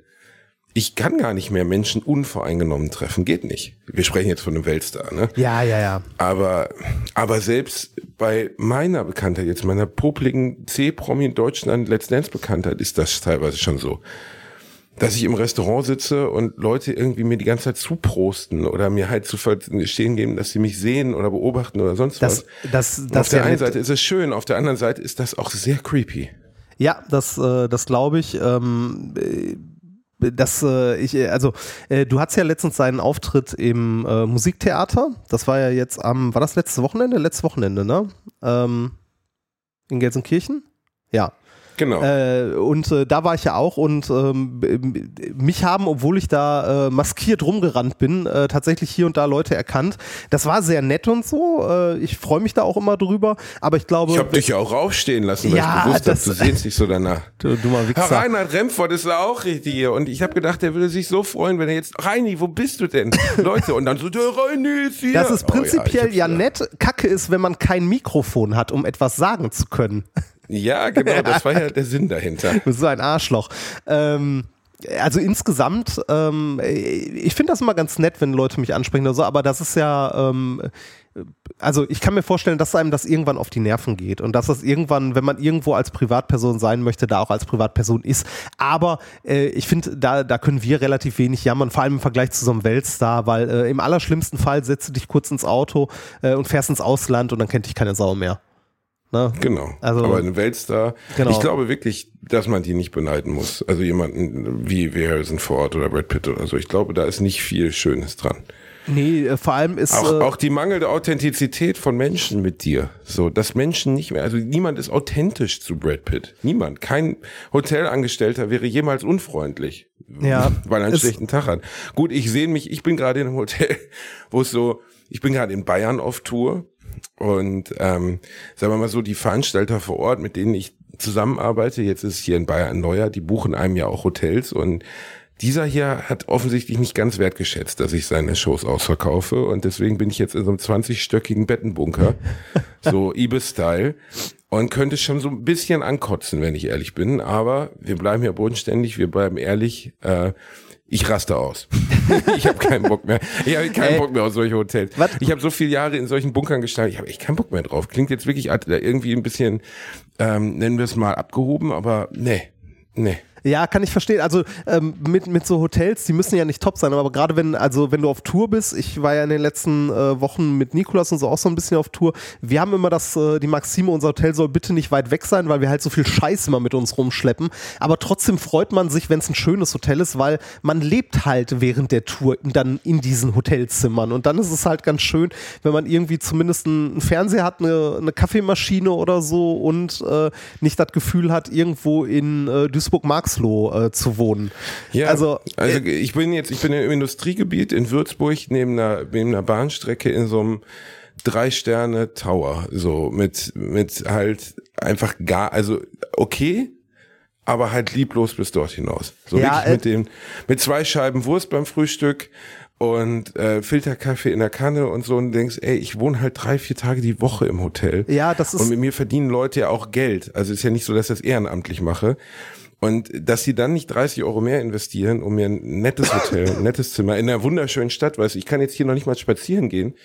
Ich kann gar nicht mehr Menschen unvoreingenommen treffen, geht nicht. Wir sprechen jetzt von einem Weltstar, ne? Ja, ja, ja. Aber, aber selbst bei meiner Bekanntheit, jetzt meiner popligen C-Promi in Deutschland Let's Dance Bekanntheit, ist das teilweise schon so. Dass ich im Restaurant sitze und Leute irgendwie mir die ganze Zeit zuprosten oder mir halt zu verstehen geben, dass sie mich sehen oder beobachten oder sonst Das, was. das, das auf der einen Seite ist es schön, auf der anderen Seite ist das auch sehr creepy. Ja, das, äh, das glaube ich. Ähm, äh, das, äh, ich, äh, also, äh, du hattest ja letztens seinen Auftritt im äh, Musiktheater. Das war ja jetzt am, war das letzte Wochenende? Letztes Wochenende, ne? Ähm, in Gelsenkirchen? Ja. Genau. Äh, und äh, da war ich ja auch und ähm, mich haben, obwohl ich da äh, maskiert rumgerannt bin, äh, tatsächlich hier und da Leute erkannt. Das war sehr nett und so. Äh, ich freue mich da auch immer drüber. Aber ich glaube, ich habe dich ja auch aufstehen lassen, weil Ja, ich gewusst habe, du sehnst dich so danach. du dummer Herr Wichser. Reinhard Remford ist da auch richtig hier. Und ich habe gedacht, der würde sich so freuen, wenn er jetzt, Reini, wo bist du denn? Leute, und dann so, der Reini ist hier. Das ist Oh ja, prinzipiell ich ja, hab's nett. Kacke ist, wenn man kein Mikrofon hat, um etwas sagen zu können. Ja, genau, das war ja der Sinn dahinter. Du bist so ein Arschloch. Ähm, also insgesamt, ähm, ich finde das immer ganz nett, wenn Leute mich ansprechen oder so, aber das ist ja, ähm, also ich kann mir vorstellen, dass einem das irgendwann auf die Nerven geht und dass das irgendwann, wenn man irgendwo als Privatperson sein möchte, da auch als Privatperson ist. Aber äh, ich finde, da, da können wir relativ wenig jammern, vor allem im Vergleich zu so einem Weltstar, weil äh, im allerschlimmsten Fall setzt du dich kurz ins Auto äh, und fährst ins Ausland und dann kennt dich keine Sau mehr. Ne? Genau. Also- Aber ein Weltstar, Genau. ich glaube wirklich, dass man die nicht beneiden muss. Also jemanden wie, wie Harrison Ford oder Brad Pitt oder so. Ich glaube, da ist nicht viel Schönes dran. Nee, äh, vor allem ist. Auch, äh, auch die mangelnde Authentizität von Menschen mit dir. So, dass Menschen nicht mehr, also niemand ist authentisch zu Brad Pitt. Niemand. Kein Hotelangestellter wäre jemals unfreundlich. Ja. Weil er einen schlechten Tag hat. Gut, ich sehe mich, ich bin gerade in einem Hotel, wo es so, ich bin gerade in Bayern auf Tour und ähm, sagen wir mal so, die Veranstalter vor Ort, mit denen ich zusammenarbeite, jetzt ist hier in Bayern neuer, die buchen einem ja auch Hotels. Und dieser hier hat offensichtlich nicht ganz wertgeschätzt, dass ich seine Shows ausverkaufe. Und deswegen bin ich jetzt in so einem 20-stöckigen Bettenbunker, so Ibis-Style und könnte schon so ein bisschen ankotzen, wenn ich ehrlich bin, aber wir bleiben ja bodenständig, wir bleiben ehrlich, äh, ich raste aus. ich habe keinen Bock mehr. Ich habe keinen Ey. Bock mehr auf solche Hotels. Was? Ich habe so viele Jahre in solchen Bunkern gestanden, ich habe echt keinen Bock mehr drauf. Klingt jetzt wirklich irgendwie ein bisschen, ähm, nennen wir es mal, abgehoben, aber nee, nee. Ja, kann ich verstehen. Also ähm, mit, mit so Hotels, die müssen ja nicht top sein, aber gerade wenn, also wenn du auf Tour bist, ich war ja in den letzten äh, Wochen mit Nikolas und so auch so ein bisschen auf Tour. Wir haben immer das, äh, die Maxime, unser Hotel soll bitte nicht weit weg sein, weil wir halt so viel Scheiß immer mit uns rumschleppen. Aber trotzdem freut man sich, wenn es ein schönes Hotel ist, weil man lebt halt während der Tour dann in diesen Hotelzimmern. Und dann ist es halt ganz schön, wenn man irgendwie zumindest einen Fernseher hat, eine, eine Kaffeemaschine oder so und äh, nicht das Gefühl hat, irgendwo in äh, Duisburg-Marxloh äh, zu wohnen. Ja, also, also, also ich bin jetzt, ich bin im Industriegebiet in Würzburg neben einer, neben einer Bahnstrecke in so einem drei Sterne Tower, so mit mit halt einfach gar, also okay, aber halt lieblos bis dort hinaus. So Ja, wirklich äh, mit dem mit zwei Scheiben Wurst beim Frühstück und äh, Filterkaffee in der Kanne und so und denkst, ey, ich wohne halt drei, vier Tage die Woche im Hotel. Ja, das ist- Und mit mir verdienen Leute ja auch Geld. Also ist ja nicht so, dass ich das ehrenamtlich mache. Und dass sie dann nicht 30 Euro mehr investieren, um mir ein nettes Hotel, ein nettes Zimmer in einer wunderschönen Stadt, weißt du, ich kann jetzt hier noch nicht mal spazieren gehen,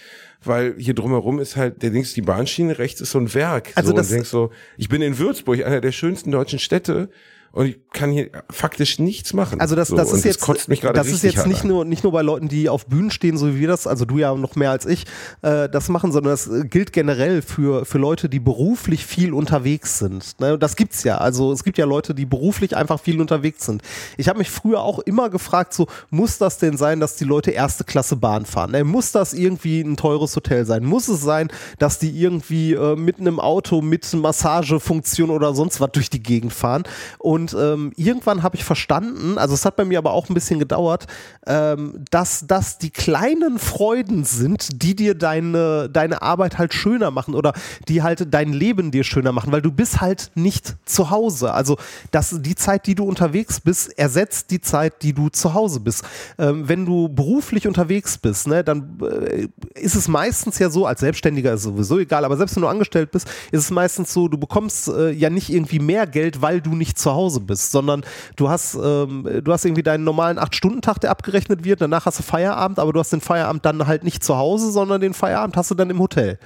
weil hier drumherum ist halt, der links die Bahnschiene, rechts ist so ein Werk. Also so, das- und denkst so, ich bin in Würzburg, einer der schönsten deutschen Städte, und ich kann hier faktisch nichts machen. Also das, so, das ist jetzt, gerade das ist jetzt nicht an. nur, nicht nur bei Leuten, die auf Bühnen stehen, so wie wir das, also du ja noch mehr als ich, äh, das machen, sondern das äh, gilt generell für, für Leute, die beruflich viel unterwegs sind. Ne? Das gibt's ja. Also es gibt ja Leute, die beruflich einfach viel unterwegs sind. Ich habe mich früher auch immer gefragt, so muss das denn sein, dass die Leute erste Klasse Bahn fahren? Ne? Muss das irgendwie ein teures Hotel sein? Muss es sein, dass die irgendwie äh, mit einem Auto mit Massagefunktion oder sonst was durch die Gegend fahren? Und Und ähm, irgendwann habe ich verstanden, also es hat bei mir aber auch ein bisschen gedauert, ähm, dass das die kleinen Freuden sind, die dir deine, deine Arbeit halt schöner machen oder die halt dein Leben dir schöner machen, weil du bist halt nicht zu Hause. Also dass die Zeit, die du unterwegs bist, ersetzt die Zeit, die du zu Hause bist. Ähm, wenn du beruflich unterwegs bist, ne, dann äh, ist es meistens ja so, als Selbstständiger ist sowieso egal, aber selbst wenn du angestellt bist, ist es meistens so, du bekommst äh, ja nicht irgendwie mehr Geld, weil du nicht zu Hause bist, sondern du hast, ähm, du hast irgendwie deinen normalen 8-Stunden-Tag, der abgerechnet wird, danach hast du Feierabend, aber du hast den Feierabend dann halt nicht zu Hause, sondern den Feierabend hast du dann im Hotel.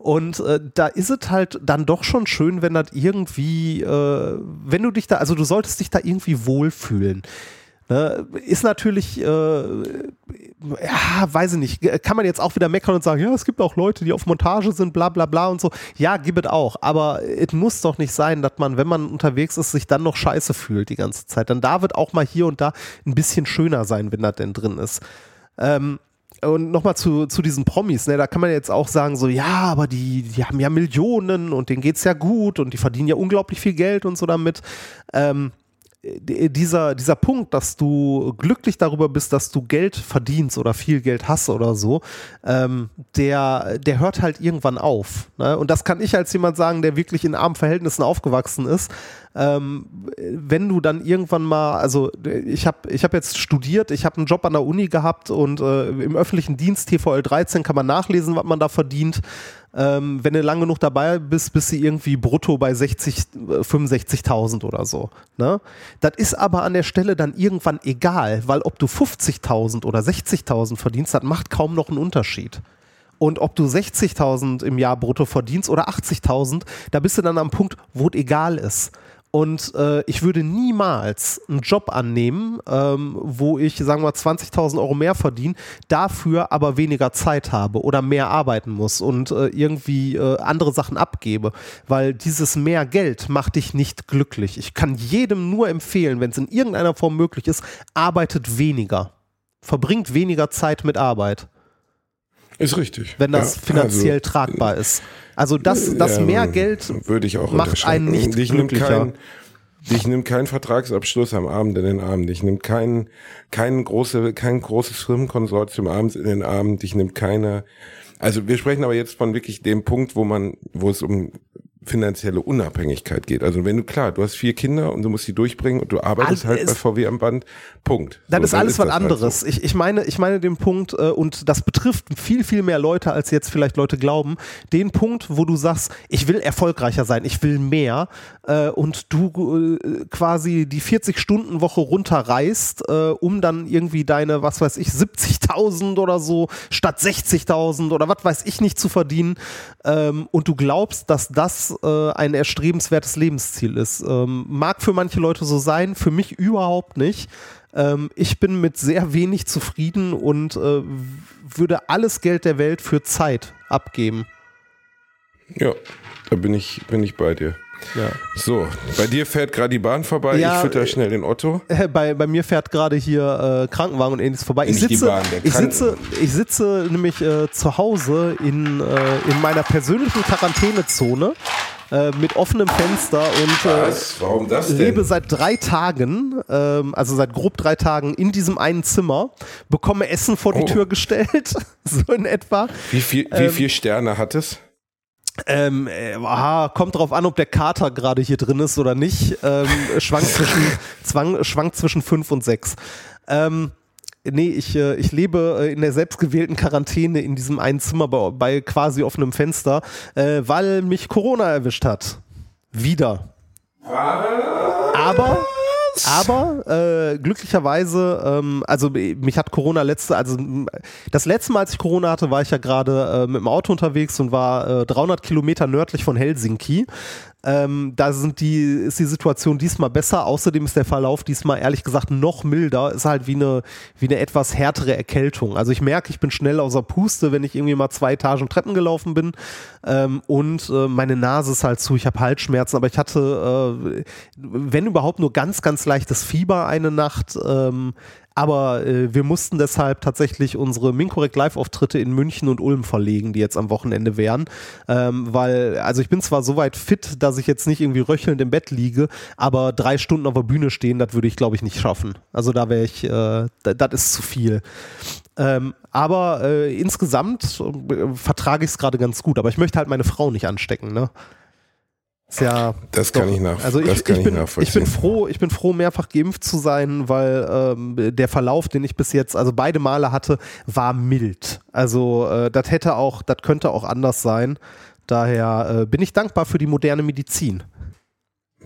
Und äh, da ist es halt dann doch schon schön, wenn das irgendwie, äh, wenn du dich da, also du solltest dich da irgendwie wohlfühlen. Ne? Ist natürlich, äh, ja, weiß ich nicht, kann man jetzt auch wieder meckern und sagen, ja, es gibt auch Leute, die auf Montage sind, bla bla bla und so. Ja, gibt es auch. Aber es muss doch nicht sein, dass man, wenn man unterwegs ist, sich dann noch scheiße fühlt die ganze Zeit. Dann da wird auch mal hier und da ein bisschen schöner sein, wenn das denn drin ist. Ähm, und nochmal zu, zu diesen Promis, ne, da kann man jetzt auch sagen, so, ja, aber die, die haben ja Millionen und denen geht's ja gut und die verdienen ja unglaublich viel Geld und so damit. Ähm, dieser, dieser Punkt, dass du glücklich darüber bist, dass du Geld verdienst oder viel Geld hast oder so, ähm, der, der hört halt irgendwann auf. Ne? Und das kann ich als jemand sagen, der wirklich in armen Verhältnissen aufgewachsen ist. Ähm, wenn du dann irgendwann mal, also ich habe ich hab jetzt studiert, ich habe einen Job an der Uni gehabt und äh, im öffentlichen Dienst TVL 13 kann man nachlesen, was man da verdient. Ähm, wenn du lang genug dabei bist, bist du irgendwie brutto bei 60, 65.000 oder so. Ne? Das ist aber an der Stelle dann irgendwann egal, weil ob du 50.000 oder 60.000 verdienst, das macht kaum noch einen Unterschied. Und ob du 60.000 im Jahr brutto verdienst oder 80.000, da bist du dann am Punkt, wo es egal ist. Und äh, ich würde niemals einen Job annehmen, ähm, wo ich, sagen wir mal, 20.000 Euro mehr verdiene, dafür aber weniger Zeit habe oder mehr arbeiten muss und äh, irgendwie äh, andere Sachen abgebe. Weil dieses mehr Geld macht dich nicht glücklich. Ich kann jedem nur empfehlen, wenn es in irgendeiner Form möglich ist, arbeitet weniger. Verbringt weniger Zeit mit Arbeit. Ist richtig. Wenn das ja, finanziell also, tragbar ist. Also das, das ja, mehr Geld würde ich auch macht einen nicht dich glücklicher. Nimmt kein, dich nimmt kein Vertragsabschluss am Abend in den Arm. Dich nimmt kein, kein, große, kein großes Firmenkonsortium abends in den Arm. Dich nimmt keine. Also wir sprechen aber jetzt von wirklich dem Punkt, wo man, wo es um finanzielle Unabhängigkeit geht. Also wenn du klar, du hast vier Kinder und du musst sie durchbringen und du arbeitest Alles halt bei VW am Band, Punkt. Das So, ist dann alles was halt anderes. so. Ich, ich meine, ich meine den Punkt, äh, und das betrifft viel, viel mehr Leute, als jetzt vielleicht Leute glauben, den Punkt, wo du sagst, ich will erfolgreicher sein, ich will mehr, äh, und du äh, quasi die 40-Stunden-Woche runterreißt, äh, um dann irgendwie deine, was weiß ich, 70.000 oder so statt 60.000 oder was weiß ich nicht zu verdienen, ähm, und du glaubst, dass das äh, ein erstrebenswertes Lebensziel ist. Ähm, mag für manche Leute so sein, für mich überhaupt nicht. Ähm, ich bin mit sehr wenig zufrieden und äh, würde alles Geld der Welt für Zeit abgeben. Ja, da bin ich, bin ich bei dir. Ja. So, bei dir fährt gerade die Bahn vorbei. Ja, ich fütter schnell den Otto. Äh, Bei, bei mir fährt gerade hier äh, Krankenwagen und ähnliches vorbei. Ich sitze, Bahn, der ich sitze, ich sitze nämlich äh, zu Hause in, äh, in meiner persönlichen Quarantänezone äh, mit offenem Fenster und äh, Was? Warum das denn? lebe seit drei Tagen, ähm, also seit grob drei Tagen in diesem einen Zimmer, bekomme Essen vor die Oh. Tür gestellt, so in etwa. Wie viel, wie viel Sterne hat es? Ähm, äh, aha, kommt drauf an, ob der Kater gerade hier drin ist oder nicht. Ähm, schwankt, zwischen, zwang, schwankt zwischen fünf und sechs. Ähm, nee, ich, äh, ich lebe äh, in der selbstgewählten Quarantäne in diesem einen Zimmer bei, bei quasi offenem Fenster, äh, weil mich Corona erwischt hat. Wieder. Aber, aber äh, glücklicherweise, ähm, also mich hat Corona letzte, also das letzte Mal, als ich Corona hatte, war ich ja gerade äh, mit dem Auto unterwegs und war äh, 300 Kilometer nördlich von Helsinki. Ähm, da sind die, ist die Situation diesmal besser. Außerdem ist der Verlauf diesmal ehrlich gesagt noch milder. Ist halt wie eine, wie eine etwas härtere Erkältung. Also ich merke, ich bin schnell außer Puste, wenn ich irgendwie mal zwei Etagen Treppen gelaufen bin. Ähm, und äh, meine Nase ist halt zu. Ich habe Halsschmerzen, aber ich hatte, äh, wenn überhaupt, nur ganz, ganz leichtes Fieber eine Nacht. Ähm, Aber äh, wir mussten deshalb tatsächlich unsere Minkorrekt Live-Auftritte in München und Ulm verlegen, die jetzt am Wochenende wären. Ähm, weil, also ich bin zwar soweit fit, dass ich jetzt nicht irgendwie röchelnd im Bett liege, aber drei Stunden auf der Bühne stehen, das würde ich, glaube ich, nicht schaffen. Also da wäre ich, äh, das ist zu viel. Ähm, aber äh, insgesamt äh, vertrage ich es gerade ganz gut. Aber ich möchte halt meine Frau nicht anstecken, ne? Ist ja Das kann ich nach- also ich, das kann ich, ich bin, nachvollziehen. ich bin froh, ich bin froh, mehrfach geimpft zu sein, weil ähm, der Verlauf, den ich bis jetzt, also beide Male hatte, war mild. Also äh, das hätte auch, das könnte auch anders sein. Daher äh, bin ich dankbar für die moderne Medizin.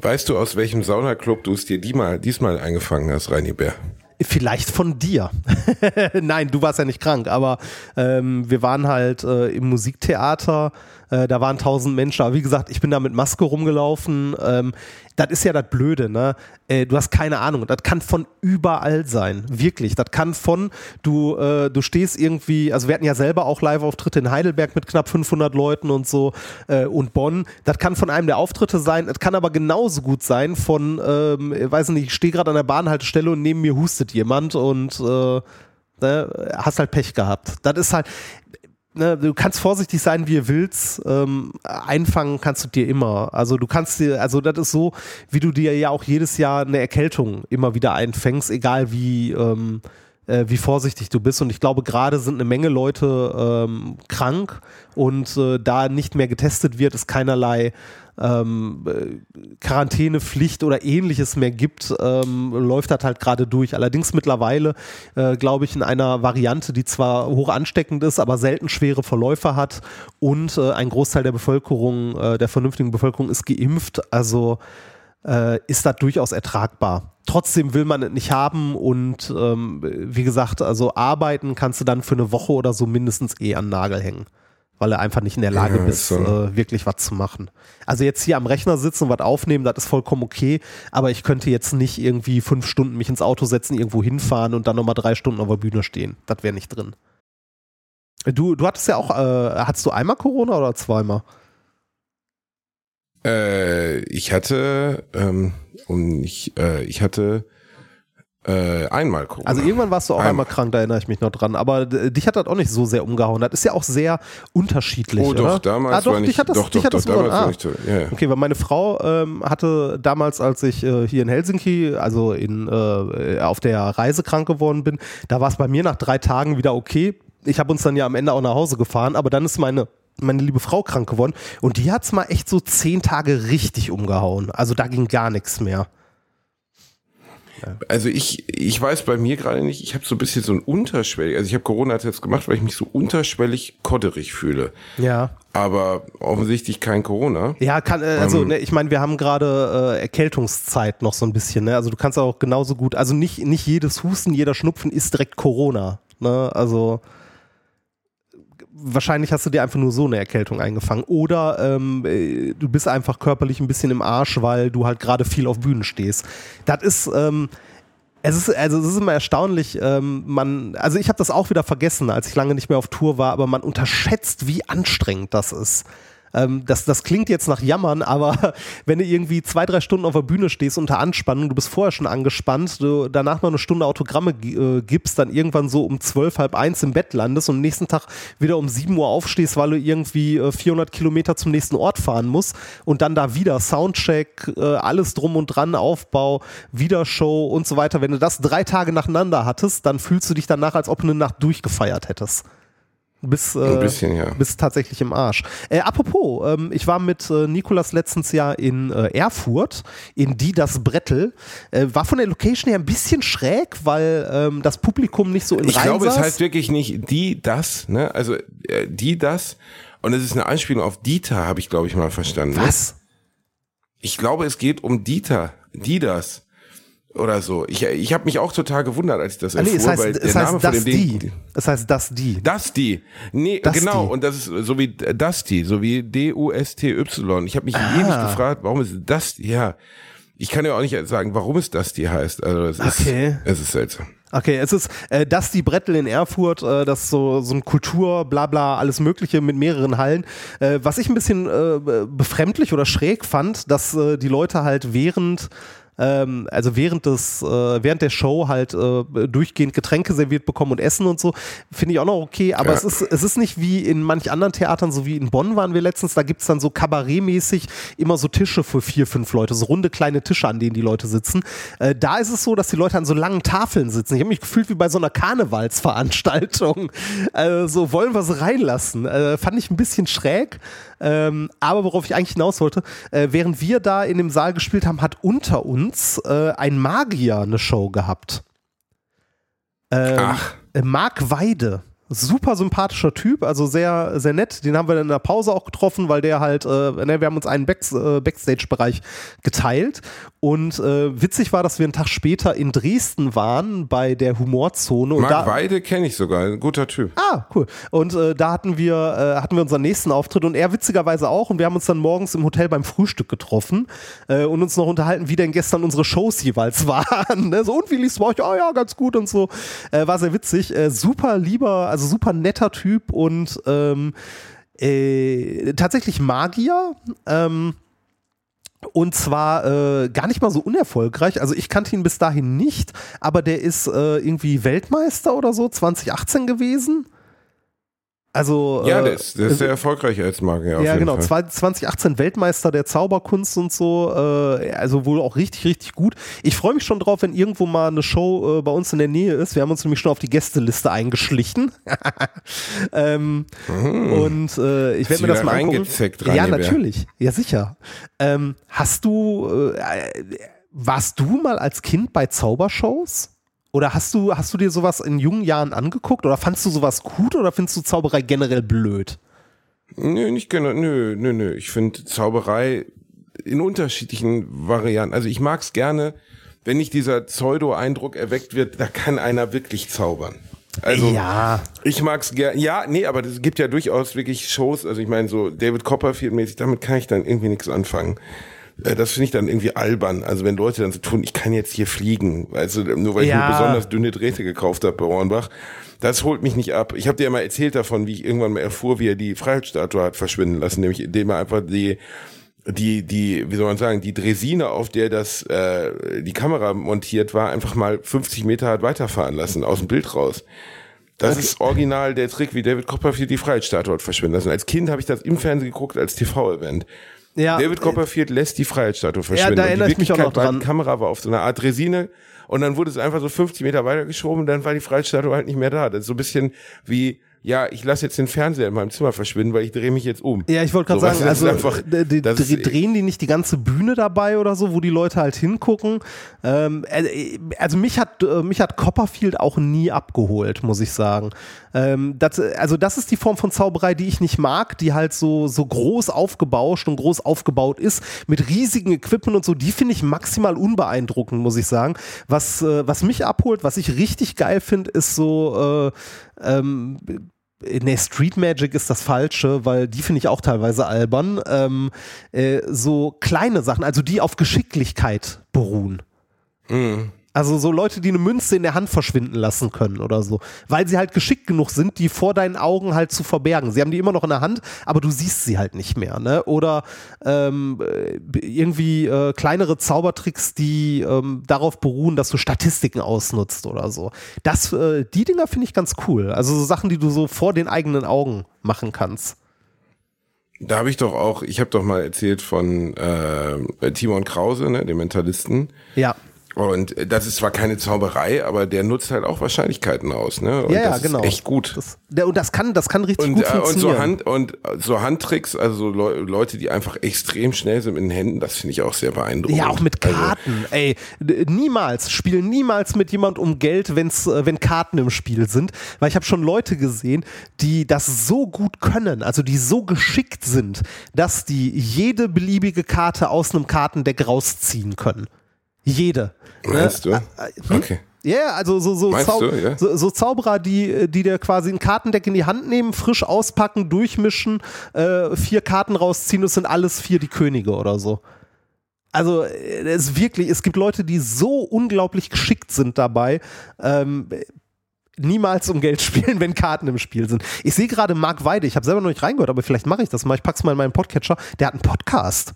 Weißt du, aus welchem Saunaclub du es dir die mal, diesmal eingefangen hast, Reini Bär? Vielleicht von dir. Nein, du warst ja nicht krank, aber ähm, wir waren halt äh, im Musiktheater, äh, da waren tausend Menschen, aber wie gesagt, ich bin da mit Maske rumgelaufen. Ähm, das ist ja das Blöde, ne? Äh, du hast keine Ahnung, das kann von überall sein, wirklich. Das kann von, du, äh, du stehst irgendwie, also wir hatten ja selber auch Live-Auftritte in Heidelberg mit knapp 500 Leuten und so äh, und Bonn. Das kann von einem der Auftritte sein, es kann aber genauso gut sein von, ähm, ich weiß nicht, ich stehe gerade an der Bahnhaltestelle und neben mir hustet jemand und äh, ne, hast halt Pech gehabt. Das ist halt, ne, du kannst vorsichtig sein, wie du willst. Ähm, einfangen kannst du dir immer. Also du kannst dir, also das ist so, wie du dir ja auch jedes Jahr eine Erkältung immer wieder einfängst, egal wie, ähm, äh, wie vorsichtig du bist. Und ich glaube, gerade sind eine Menge Leute ähm, krank und äh, da nicht mehr getestet wird, ist keinerlei ähm, äh, Quarantänepflicht oder ähnliches mehr gibt, ähm, läuft das halt gerade durch. Allerdings mittlerweile, äh, glaube ich, in einer Variante, die zwar hoch ansteckend ist, aber selten schwere Verläufe hat und äh, ein Großteil der Bevölkerung, äh, der vernünftigen Bevölkerung ist geimpft. Also äh, ist das durchaus ertragbar. Trotzdem will man es nicht haben und ähm, wie gesagt, also arbeiten kannst du dann für eine Woche oder so mindestens eh an Nagel hängen, weil du einfach nicht in der Lage Ja, bist, äh, wirklich was zu machen. Also jetzt hier am Rechner sitzen und was aufnehmen, das ist vollkommen okay, aber ich könnte jetzt nicht irgendwie fünf Stunden mich ins Auto setzen, irgendwo hinfahren und dann nochmal drei Stunden auf der Bühne stehen. Das wäre nicht drin. Du, du hattest ja auch, äh, hattest du einmal Corona oder zweimal? Äh, ich hatte, ähm, und ich, äh, ich hatte äh, einmal Corona. Also irgendwann warst du auch Einmal. einmal krank, da erinnere ich mich noch dran. Aber dich hat das auch nicht so sehr umgehauen. Das ist ja auch sehr unterschiedlich. oh doch, oder? damals ah, doch, war nicht, dich hat das, doch, dich doch, hat doch, das damals umgehauen. war ah. nicht so, ja. Okay, weil meine Frau ähm, hatte damals, als ich äh, hier in Helsinki, also in, äh, auf der Reise krank geworden bin, da war es bei mir nach drei Tagen wieder okay. Ich habe uns dann ja am Ende auch nach Hause gefahren, aber dann ist meine meine liebe Frau krank geworden und die hat's mal echt so zehn Tage richtig umgehauen. Also da ging gar nichts mehr. Also ich, ich weiß bei mir gerade nicht, ich habe so ein bisschen so ein unterschwellig, also ich habe Corona-Test gemacht, weil ich mich so unterschwellig kodderig fühle. Ja. Aber offensichtlich kein Corona. Ja, kann, äh, also Ähm. ne, ich meine, wir haben gerade äh, Erkältungszeit noch so ein bisschen, ne? Also du kannst auch genauso gut, also nicht, nicht jedes Husten, jeder Schnupfen ist direkt Corona. Ne? Also wahrscheinlich hast du dir einfach nur so eine Erkältung eingefangen. Oder ähm, äh, du bist einfach körperlich ein bisschen im Arsch, weil du halt gerade viel auf Bühnen stehst. Das ist, ähm, es ist, also es ist immer erstaunlich, ähm, man, also ich habe das auch wieder vergessen, als ich lange nicht mehr auf Tour war, aber man unterschätzt, wie anstrengend das ist. Ähm, das, das klingt jetzt nach Jammern, aber wenn du irgendwie zwei, drei Stunden auf der Bühne stehst unter Anspannung, du bist vorher schon angespannt, du danach noch eine Stunde Autogramme äh, gibst, dann irgendwann so um zwölf, halb eins im Bett landest und am nächsten Tag wieder um sieben Uhr aufstehst, weil du irgendwie äh, 400 Kilometer zum nächsten Ort fahren musst und dann da wieder Soundcheck, äh, alles drum und dran, Aufbau, wieder Show und so weiter. Wenn du das drei Tage nacheinander hattest, dann fühlst du dich danach, als ob du eine Nacht durchgefeiert hättest. Bis, äh, bisschen, ja. bis tatsächlich im Arsch. Äh, apropos, ähm, ich war mit äh, Nikolas letztens Jahr in äh, Erfurt, in die das Brettel. Äh, war von der Location her ein bisschen schräg, weil ähm, das Publikum nicht so in Ich Reihen glaube, es saß. heißt wirklich nicht die, das, ne? Also äh, die, das. Und es ist eine Anspielung auf Dieter, habe ich, glaube ich, mal verstanden. ne? Was? Ich glaube, es geht um Dieter, die das. Oder so. Ich, ich habe mich auch total gewundert, als ich das Ah, nee, erfuhr, es weil heißt, der es Name heißt von das dem Ding. die. Es heißt das die. Das die. Nee, Dusty. genau. Und das ist so wie Dusty, so wie D-U-S-T-Y. Ich habe mich Ah. ewig gefragt, warum ist das? Ja. Ich kann ja auch nicht sagen, warum es Dusty heißt. Also es ist, Okay. es ist seltsam. Okay, es ist äh, das die Brettel in Erfurt, äh, das ist so, so ein Kultur, bla bla, alles Mögliche mit mehreren Hallen. Äh, was ich ein bisschen äh, befremdlich oder schräg fand, dass äh, die Leute halt während ähm, also während des, äh, während der Show halt äh, durchgehend Getränke serviert bekommen und Essen und so, finde ich auch noch okay. Aber Ja. es ist, es ist nicht wie in manch anderen Theatern, so wie in Bonn waren wir letztens, da gibt es dann so kabarettmäßig immer so Tische für vier, fünf Leute, so runde kleine Tische, an denen die Leute sitzen. Äh, da ist es so, dass die Leute an so langen Tafeln sitzen. Ich habe mich gefühlt wie bei so einer Karnevalsveranstaltung. So wollen wir sie reinlassen. Äh, fand ich ein bisschen schräg. Ähm, aber worauf ich eigentlich hinaus wollte, äh, während wir da in dem Saal gespielt haben, hat unter uns äh, ein Magier eine Show gehabt. Ähm, Ach. Marc Weide. Super sympathischer Typ, also sehr, sehr nett. Den haben wir in der Pause auch getroffen, weil der halt, äh, ne, wir haben uns einen Backs, äh, Backstage-Bereich geteilt. Und äh, witzig war, dass wir einen Tag später in Dresden waren bei der Humorzone. Und Marc da, Weide kenne ich sogar, ein guter Typ. Ah, cool. Und äh, da hatten wir, äh, hatten wir unseren nächsten Auftritt und er witzigerweise auch. Und wir haben uns dann morgens im Hotel beim Frühstück getroffen äh, und uns noch unterhalten, wie denn gestern unsere Shows jeweils waren. ne? So, und wie lief's bei euch? Oh ja, ganz gut und so. Äh, war sehr witzig. Super lieber, also super netter Typ und ähm, äh, tatsächlich Magier. Ähm, und zwar äh, gar nicht mal so unerfolgreich. Also ich kannte ihn bis dahin nicht, aber der ist äh, irgendwie Weltmeister oder so 2018 gewesen. Also Ja, äh, der ist, der ist sehr erfolgreich als Magier. auf ja, jeden genau. Fall. 2018 Weltmeister der Zauberkunst und so. Äh, also wohl auch richtig, richtig gut. Ich freue mich schon drauf, wenn irgendwo mal eine Show äh, bei uns in der Nähe ist. Wir haben uns nämlich schon auf die Gästeliste eingeschlichen. ähm, Und äh, ich werde mir das mal angucken. Ja, natürlich. Ja, sicher. Ähm, hast du, äh, warst du mal als Kind bei Zaubershows? Oder hast du, hast du dir sowas in jungen Jahren angeguckt? Oder fandst du sowas gut oder findest du Zauberei generell blöd? Nö, nicht genau. Nö, nö, nö. Ich finde Zauberei in unterschiedlichen Varianten. Also ich mag's gerne, wenn nicht dieser Pseudo-Eindruck erweckt wird, da kann einer wirklich zaubern. Also ja. ich mag's gerne. Ja, nee, aber es gibt ja durchaus wirklich Shows. Also ich meine so David Copperfield-mäßig, damit kann ich dann irgendwie nichts anfangen. Äh, Das finde ich dann irgendwie albern. Also wenn Leute dann so tun, ich kann jetzt hier fliegen, also nur weil ich Ja. mir besonders dünne Drähte gekauft habe bei Hornbach, das holt mich nicht ab. Ich habe dir ja mal erzählt davon, wie ich irgendwann mal erfuhr, wie er die Freiheitsstatue hat verschwinden lassen, nämlich indem er einfach die die, die, wie soll man sagen, die Dresine, auf der das, äh, die Kamera montiert war, einfach mal 50 Meter hat weiterfahren lassen, aus dem Bild raus. Das ist original der Trick, wie David Copperfield die Freiheitsstatue hat verschwinden lassen. Als Kind habe ich das im Fernsehen geguckt als TV-Event. Ja, David Copperfield lässt die Freiheitsstatue verschwinden. da Und die erinnere ich mich auch noch dran. Die Kamera war auf so einer Art Resine und dann wurde es einfach so 50 Meter weitergeschoben und dann war die Freiheitsstatue halt nicht mehr da. Das ist so ein bisschen wie, ja, ich lasse jetzt den Fernseher in meinem Zimmer verschwinden, weil ich drehe mich jetzt um. Ja, ich wollte gerade So, sagen, also einfach- d- d- das dre- ist- drehen die nicht die ganze Bühne dabei oder so, wo die Leute halt hingucken. Ähm, äh, also mich hat äh, mich hat Copperfield auch nie abgeholt, muss ich sagen. Ähm, das, also das ist die Form von Zauberei, die ich nicht mag, die halt so so groß aufgebauscht und groß aufgebaut ist mit riesigen Equipment und so. Die finde ich maximal unbeeindruckend, muss ich sagen. Was äh, was mich abholt, was ich richtig geil finde, ist so äh, ähm, Nee, Street Magic ist das Falsche, weil die finde ich auch teilweise albern. Ähm, äh, so kleine Sachen, also die auf Geschicklichkeit beruhen. Also so Leute, die eine Münze in der Hand verschwinden lassen können oder so. Weil sie halt geschickt genug sind, die vor deinen Augen halt zu verbergen. Sie haben die immer noch in der Hand, aber du siehst sie halt nicht mehr. Ne? Oder ähm, äh, irgendwie äh, kleinere Zaubertricks, die ähm, darauf beruhen, dass du Statistiken ausnutzt oder so. Das, äh, die Dinger finde ich ganz cool. Also so Sachen, die du so vor den eigenen Augen machen kannst. Da habe ich doch auch, ich habe doch mal erzählt von äh, Timon Krause, ne, dem Mentalisten. Ja. Und äh, das ist zwar keine Zauberei, aber der nutzt halt auch Wahrscheinlichkeiten aus, ne? Und Ja, ja, das genau. Ist echt gut. Das, der, und das kann, das kann richtig und, gut äh, und funktionieren. so Hand und so Handtricks, also so Leu Leute, die einfach extrem schnell sind mit den Händen, das finde ich auch sehr beeindruckend. Ja, auch mit Also, Karten. Ey, d- niemals, spiel niemals mit jemand um Geld, wenn's, äh, wenn Karten im Spiel sind. Weil ich habe schon Leute gesehen, die das so gut können, also die so geschickt sind, dass die jede beliebige Karte aus einem Kartendeck rausziehen können. Jede. Meinst du? Äh, hm? Okay. Ja, also so, so, Zau du, ja? so, so Zauberer, die, die dir quasi ein Kartendeck in die Hand nehmen, frisch auspacken, durchmischen, äh, vier Karten rausziehen, das sind alles vier die Könige oder so. Also äh, es ist wirklich, es gibt Leute, die so unglaublich geschickt sind dabei, ähm, niemals um Geld spielen, wenn Karten im Spiel sind. Ich sehe gerade Marc Weide, ich habe selber noch nicht reingehört, aber vielleicht mache ich das mal. Ich pack's mal in meinen Podcatcher. Der hat einen Podcast.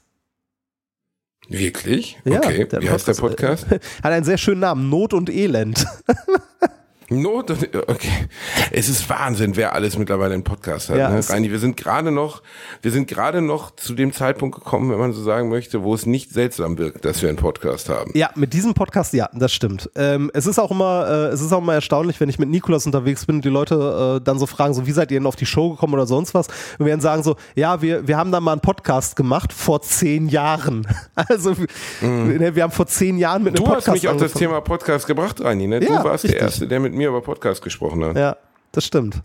Wirklich? Ja, Okay. der Wie heißt der Podcast, Podcast? Hat einen sehr schönen Namen, Not und Elend. Not, okay. Es ist Wahnsinn, wer alles mittlerweile einen Podcast hat. Ja, ne? Reini, wir sind gerade noch, wir sind gerade noch zu dem Zeitpunkt gekommen, wenn man so sagen möchte, wo es nicht seltsam wirkt, dass wir einen Podcast haben. Ja, mit diesem Podcast, ja, das stimmt. Ähm, es ist auch immer, äh, es ist auch immer erstaunlich, wenn ich mit Nikolas unterwegs bin und die Leute äh, dann so fragen, so wie seid ihr denn auf die Show gekommen oder sonst was? Und wir dann sagen so, ja, wir, wir haben da mal einen Podcast gemacht vor zehn Jahren. Also ne, wir haben vor zehn Jahren mit einem Mhm. Du hast Podcast mich auf das. Thema Podcast gebracht, Reini. Ne? Ja, du warst richtig. der Erste, der mit mir über Podcast gesprochen hat. Ja, das stimmt.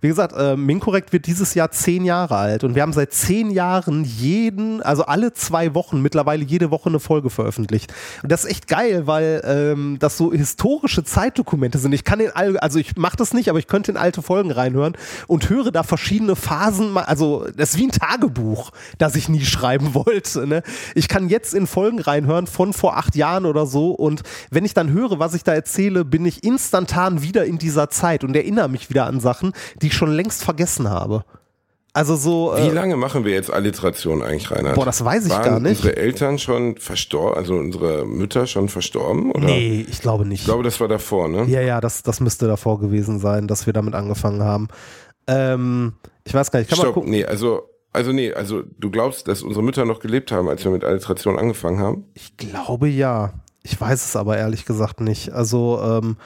Wie gesagt, äh, Minkorrekt wird dieses Jahr zehn Jahre alt und wir haben seit zehn Jahren jeden, also alle zwei Wochen mittlerweile jede Woche eine Folge veröffentlicht. Und das ist echt geil, weil ähm, das so historische Zeitdokumente sind. Ich kann all, also ich mache das nicht, aber ich könnte in alte Folgen reinhören und höre da verschiedene Phasen. Also das ist wie ein Tagebuch, das ich nie schreiben wollte. Ne? Ich kann jetzt in Folgen reinhören von vor acht Jahren oder so und wenn ich dann höre, was ich da erzähle, bin ich instantan wieder in dieser Zeit und erinnere mich wieder an Sachen, die ich schon längst vergessen habe. Also so. Wie Äh, lange machen wir jetzt Alliteration eigentlich, Reinhard? Boah, das weiß ich Waren gar nicht. unsere Eltern schon verstorben, also unsere Mütter schon verstorben? Oder? nee, ich glaube nicht. Ich glaube, das war davor, ne? Ja, ja, das, das müsste davor gewesen sein, dass wir damit angefangen haben. Ähm, ich weiß gar nicht, kann Stopp, gucken. nee, also, also nee, also du glaubst, dass unsere Mütter noch gelebt haben, als wir mit Alliteration angefangen haben? Ich glaube ja. Ich weiß es aber ehrlich gesagt nicht. Also ähm,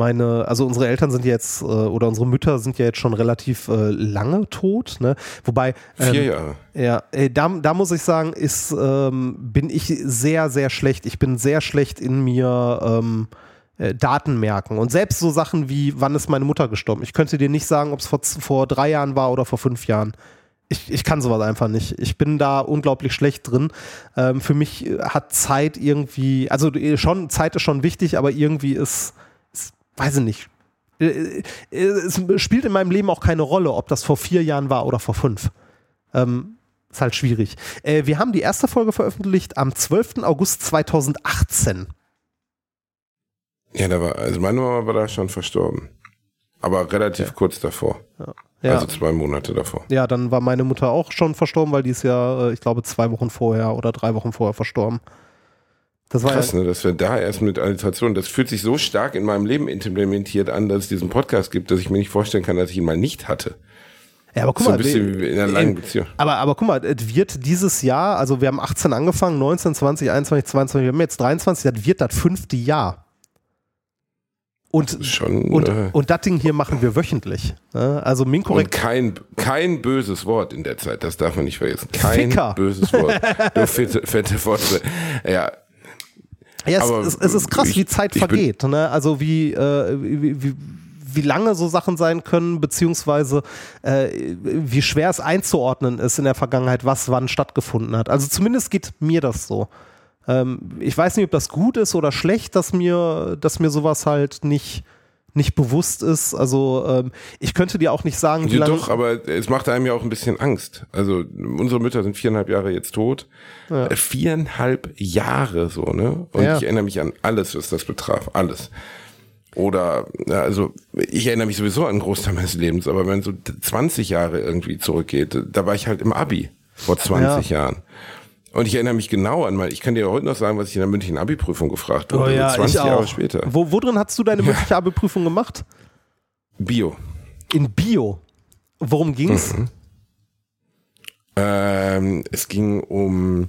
meine, also unsere Eltern sind jetzt äh, oder unsere Mütter sind ja jetzt schon relativ äh, lange tot, ne? Wobei Vier ähm, Jahre. Ja, äh, da, da muss ich sagen, ist, ähm, bin ich sehr, sehr schlecht. Ich bin sehr schlecht in mir ähm, äh, Daten merken. Und selbst so Sachen wie, wann ist meine Mutter gestorben? Ich könnte dir nicht sagen, ob es vor, vor drei Jahren war oder vor fünf Jahren. Ich, ich kann sowas einfach nicht. Ich bin da unglaublich schlecht drin. Ähm, für mich äh, hat Zeit irgendwie, also schon, Zeit ist schon wichtig, aber irgendwie ist weiß ich nicht. Äh, äh, Es spielt in meinem Leben auch keine Rolle, ob das vor vier Jahren war oder vor fünf. Ähm, ist halt schwierig. Äh, wir haben die erste Folge veröffentlicht am 12. August 2018. Ja, da war, also meine Mama war da schon verstorben. Aber relativ kurz davor. Ja. Also zwei Monate davor. ja, dann war meine Mutter auch schon verstorben, weil die ist ja, äh, ich glaube, zwei Wochen vorher oder drei Wochen vorher verstorben. Das war Krass, ja, ne, dass wir da erst mit Alliteration, das fühlt sich so stark in meinem Leben implementiert an, dass es diesen Podcast gibt, dass ich mir nicht vorstellen kann, dass ich ihn mal nicht hatte. ja, aber guck so mal, ein bisschen wie in einer langen. Beziehung. aber, aber guck mal, es wird dieses Jahr, also wir haben 18 angefangen, 19, 20, 21, 22, wir haben jetzt 23, das wird das fünfte Jahr. Und, Schon. und, äh, und das Ding hier machen wir wöchentlich. Ne? Also und Minkorrekt kein, kein böses Wort in der Zeit, das darf man nicht vergessen. Kein Ficker. böses Wort. Du fette, fette Worte. Ja, Ja, es, es, es ist krass, ich- wie Zeit vergeht. Ne? Also wie, äh, wie, wie, wie lange so Sachen sein können, beziehungsweise äh, wie schwer es einzuordnen ist in der Vergangenheit, was wann stattgefunden hat. Also zumindest geht mir das so. Ähm, ich weiß nicht, ob das gut ist oder schlecht, dass mir, dass mir sowas halt nicht, nicht bewusst ist. Also ähm, ich könnte dir auch nicht sagen, wie Ja, lange. doch, aber es macht einem ja auch ein bisschen Angst. Also unsere Mütter sind viereinhalb Jahre jetzt tot. Äh, Viereinhalb Jahre so, ne? Und Ja. ich erinnere mich an alles, was das betraf. Alles. Oder, ja, also ich erinnere mich sowieso an einen Großteil meines Lebens, aber wenn so 20 Jahre irgendwie zurückgeht, da war ich halt im Abi vor 20 Jahren. Und ich erinnere mich genau an mein, ich kann dir heute noch sagen, was ich in der mündlichen Abi-Prüfung gefragt wurde. Oh ja, 20 ich Jahre später. Wo, wo drin hast du deine mündliche Abi-Prüfung gemacht? Bio. In Bio. Worum ging's? Mhm. Ähm, es ging um,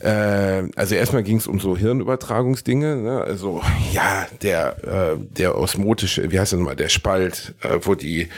äh, also erstmal ging es um so Hirnübertragungsdinge, ne? also ja, der, äh, der osmotische, wie heißt das nochmal, der Spalt, äh, wo die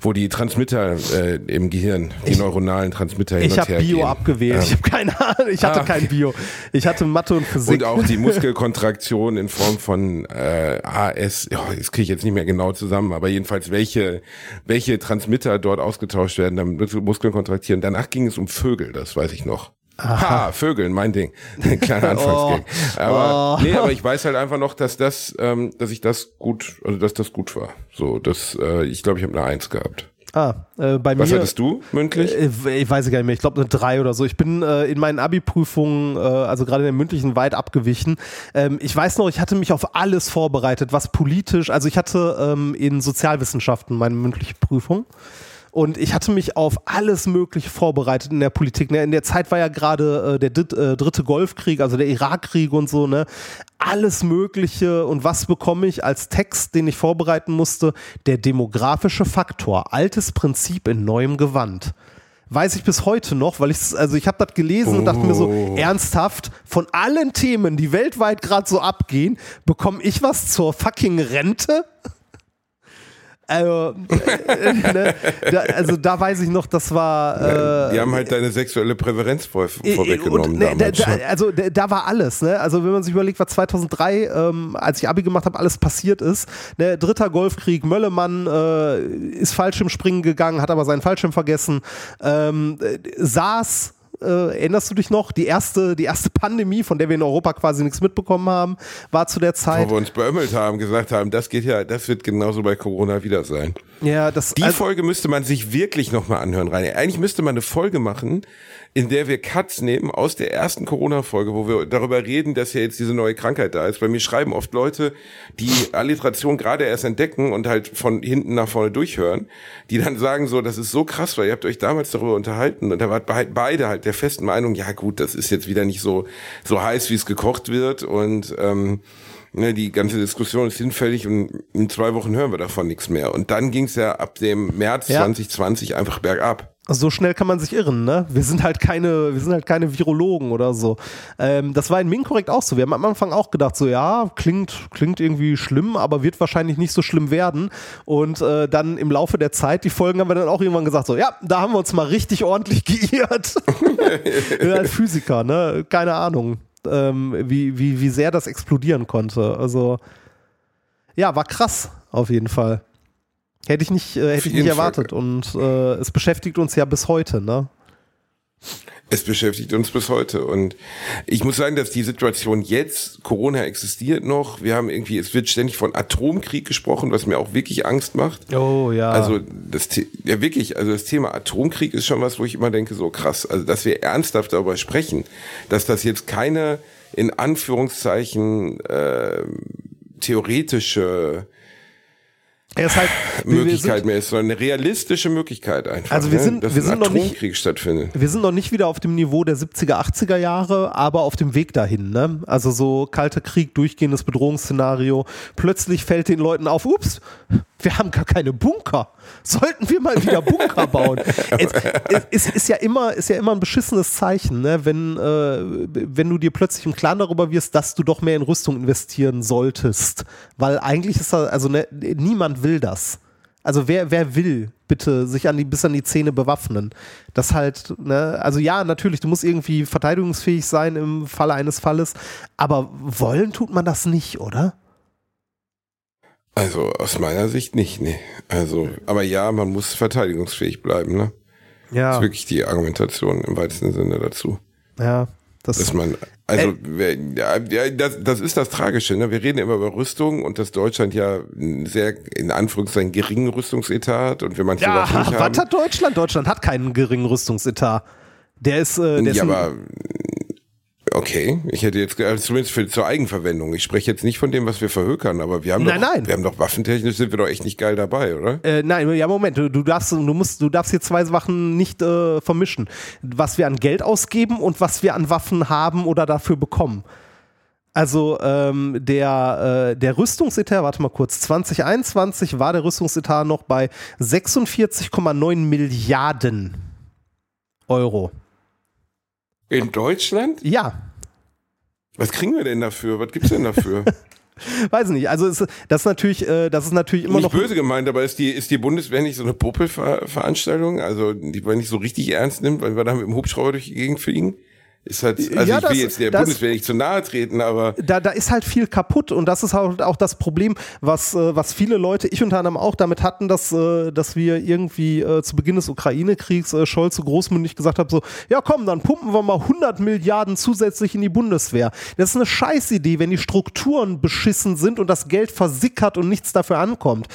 wo die Transmitter äh, im Gehirn, die neuronalen Transmitter hin Ich habe Bio gehen. abgewählt. Ähm, Ich habe keine Ahnung. Ich hatte Ah, kein Bio. Ich hatte Mathe und Physik. und auch die Muskelkontraktion in Form von äh, AS, ja, das kriege ich jetzt nicht mehr genau zusammen, aber jedenfalls welche, welche Transmitter dort ausgetauscht werden, damit Muskeln kontraktieren. Danach ging es um Vögel, das weiß ich noch. Ha, Vögeln, mein Ding. Ein kleiner Anfangsgag. Aber, Oh. nee, aber ich weiß halt einfach noch, dass das, ähm, dass ich das gut, also dass das gut war. So, das, äh, ich glaube, ich habe eine Eins gehabt. ah, äh, bei Was mir. hattest du mündlich? Äh, Ich weiß gar nicht mehr. Ich glaube eine 3 oder so. Ich bin äh, in meinen Abi-Prüfungen, äh, also gerade in den mündlichen, weit abgewichen. Ähm, ich weiß noch, ich hatte mich auf alles vorbereitet, was politisch, also ich hatte ähm, in Sozialwissenschaften meine mündliche Prüfung. Und ich hatte mich auf alles Mögliche vorbereitet in der Politik. Ne? In der Zeit war ja gerade äh, der äh, dritte Golfkrieg, also der Irakkrieg und so, ne? Alles Mögliche. Und was bekomme ich als Text, den ich vorbereiten musste? Der demografische Faktor. Altes Prinzip in neuem Gewand weiß ich bis heute noch, weil ich also ich habe das gelesen und dachte mir so Oh. ernsthaft von allen Themen, die weltweit gerade so abgehen, bekomme ich was zur fucking Rente? Also, äh, ne, da, also da weiß ich noch, das war äh, Die haben halt deine sexuelle Präferenz vor, vorweggenommen ne, da, damals. da, schon. also da, da war alles, ne? Also wenn man sich überlegt, was 2003, ähm, als ich Abi gemacht habe, alles passiert ist. Ne? Dritter Golfkrieg, Möllemann äh, ist Fallschirmspringen gegangen, hat aber seinen Fallschirm vergessen. Ähm, äh, SARS äh, erinnerst du dich noch? Die erste, die erste Pandemie, von der wir in Europa quasi nichts mitbekommen haben, war zu der Zeit. Wo wir uns beömmelt haben, gesagt haben, das geht ja, das wird genauso bei Corona wieder sein. Ja, das Die also- Folge müsste man sich wirklich nochmal anhören, Rainer. Eigentlich müsste man eine Folge machen, in der wir Cuts nehmen aus der ersten Corona-Folge, wo wir darüber reden, dass ja jetzt diese neue Krankheit da ist. Bei mir schreiben oft Leute, die Alliteration gerade erst entdecken und halt von hinten nach vorne durchhören, die dann sagen so, das ist so krass, weil ihr habt euch damals darüber unterhalten und da waren be- beide halt der festen Meinung, ja gut, das ist jetzt wieder nicht so, so heiß, wie es gekocht wird und ähm, Ne, die ganze Diskussion ist hinfällig und in zwei Wochen hören wir davon nichts mehr. Und dann ging es ja ab dem März Ja. 2020 einfach bergab. So schnell kann man sich irren, ne? Wir sind halt keine, wir sind halt keine Virologen oder so. Ähm, das war in Minkorrekt auch so. Wir haben am Anfang auch gedacht, so ja, klingt, klingt irgendwie schlimm, aber wird wahrscheinlich nicht so schlimm werden. Und äh, dann im Laufe der Zeit, die Folgen haben wir dann auch irgendwann gesagt, so ja, da haben wir uns mal richtig ordentlich geirrt. Wir sind halt Physiker, ne? Keine Ahnung, ähm, wie, wie, wie sehr das explodieren konnte. Also ja, war krass, auf jeden Fall. Hätte ich nicht, äh, hätte ich nicht Fall. erwartet. Und äh, es beschäftigt uns ja bis heute, ne? Es beschäftigt uns bis heute. Und ich muss sagen, dass die Situation jetzt, Corona existiert noch. Wir haben irgendwie, es wird ständig von Atomkrieg gesprochen, was mir auch wirklich Angst macht. Oh ja. Also das ja wirklich, also das Thema Atomkrieg ist schon was, wo ich immer denke, so krass, also dass wir ernsthaft darüber sprechen, dass das jetzt keine in Anführungszeichen äh, theoretische er ist halt, Möglichkeit sind, mehr ist, sondern eine realistische Möglichkeit einfach. Also wir ne? sind- dass wir sind noch nicht- stattfindet. wir sind noch nicht wieder auf dem Niveau der 70er, 80er Jahre, aber auf dem Weg dahin, ne? Also so kalter Krieg, durchgehendes Bedrohungsszenario. Plötzlich fällt den Leuten auf, ups, wir haben gar keine Bunker. Sollten wir mal wieder Bunker bauen? es, es, es ist ja immer, ist ja immer ein beschissenes Zeichen, ne? Wenn, äh, wenn du dir plötzlich im Klaren darüber wirst, dass du doch mehr in Rüstung investieren solltest. Weil eigentlich ist da, also ne, niemand will das. Also wer, wer will bitte sich an die, bis an die Zähne bewaffnen? Das halt, ne, also ja, natürlich, du musst irgendwie verteidigungsfähig sein im Falle eines Falles, aber wollen tut man das nicht, oder? Also aus meiner Sicht nicht, nee. Also, aber ja, man muss verteidigungsfähig bleiben, ne? Das Ja, ist wirklich die Argumentation im weitesten Sinne dazu. ja. Das, Dass man, also, wer, ja, das, das ist das Tragische, ne? Wir reden immer über Rüstung und dass Deutschland ja einen sehr, in Anführungszeichen, geringen Rüstungsetat hat und wir manche ja, Sachen nicht haben. was hat Deutschland? Deutschland hat keinen geringen Rüstungsetat. Der ist, äh, der ist ja, ein- aber okay, ich hätte jetzt also zumindest für zur Eigenverwendung. Ich spreche jetzt nicht von dem, was wir verhökern, aber wir haben Nein, doch, nein. wir haben doch waffentechnisch sind wir doch echt nicht geil dabei, oder? Äh, nein, ja, Moment, du, du darfst, du musst, du darfst hier zwei Sachen nicht äh, vermischen. Was wir an Geld ausgeben und was wir an Waffen haben oder dafür bekommen. Also ähm, der, äh, der Rüstungsetat, warte mal kurz, 2021 war der Rüstungsetat noch bei 46,9 Milliarden Euro. In Deutschland? Ja, Was kriegen wir denn dafür? Was gibt's denn dafür? weiß nicht. Also es, das ist natürlich, äh, das ist natürlich immer nicht noch. böse gemeint, aber ist die, ist die Bundeswehr nicht so eine Popelveranstaltung? Also, die man nicht so richtig ernst nimmt, weil wir da mit dem Hubschrauber durch die Gegend fliegen? Ist halt, also Ja, ich will das- jetzt der das- Bundeswehr nicht zu nahe treten, aber da, da ist halt viel kaputt und das ist halt auch das Problem, was, äh, was viele Leute, ich unter anderem auch damit hatten, dass, äh, dass wir irgendwie äh, zu Beginn des Ukraine-Kriegs Scholz so großmündig gesagt hat, so, ja komm, dann pumpen wir mal 100 Milliarden zusätzlich in die Bundeswehr. Das ist eine Scheißidee, wenn die Strukturen beschissen sind und das Geld versickert und nichts dafür ankommt.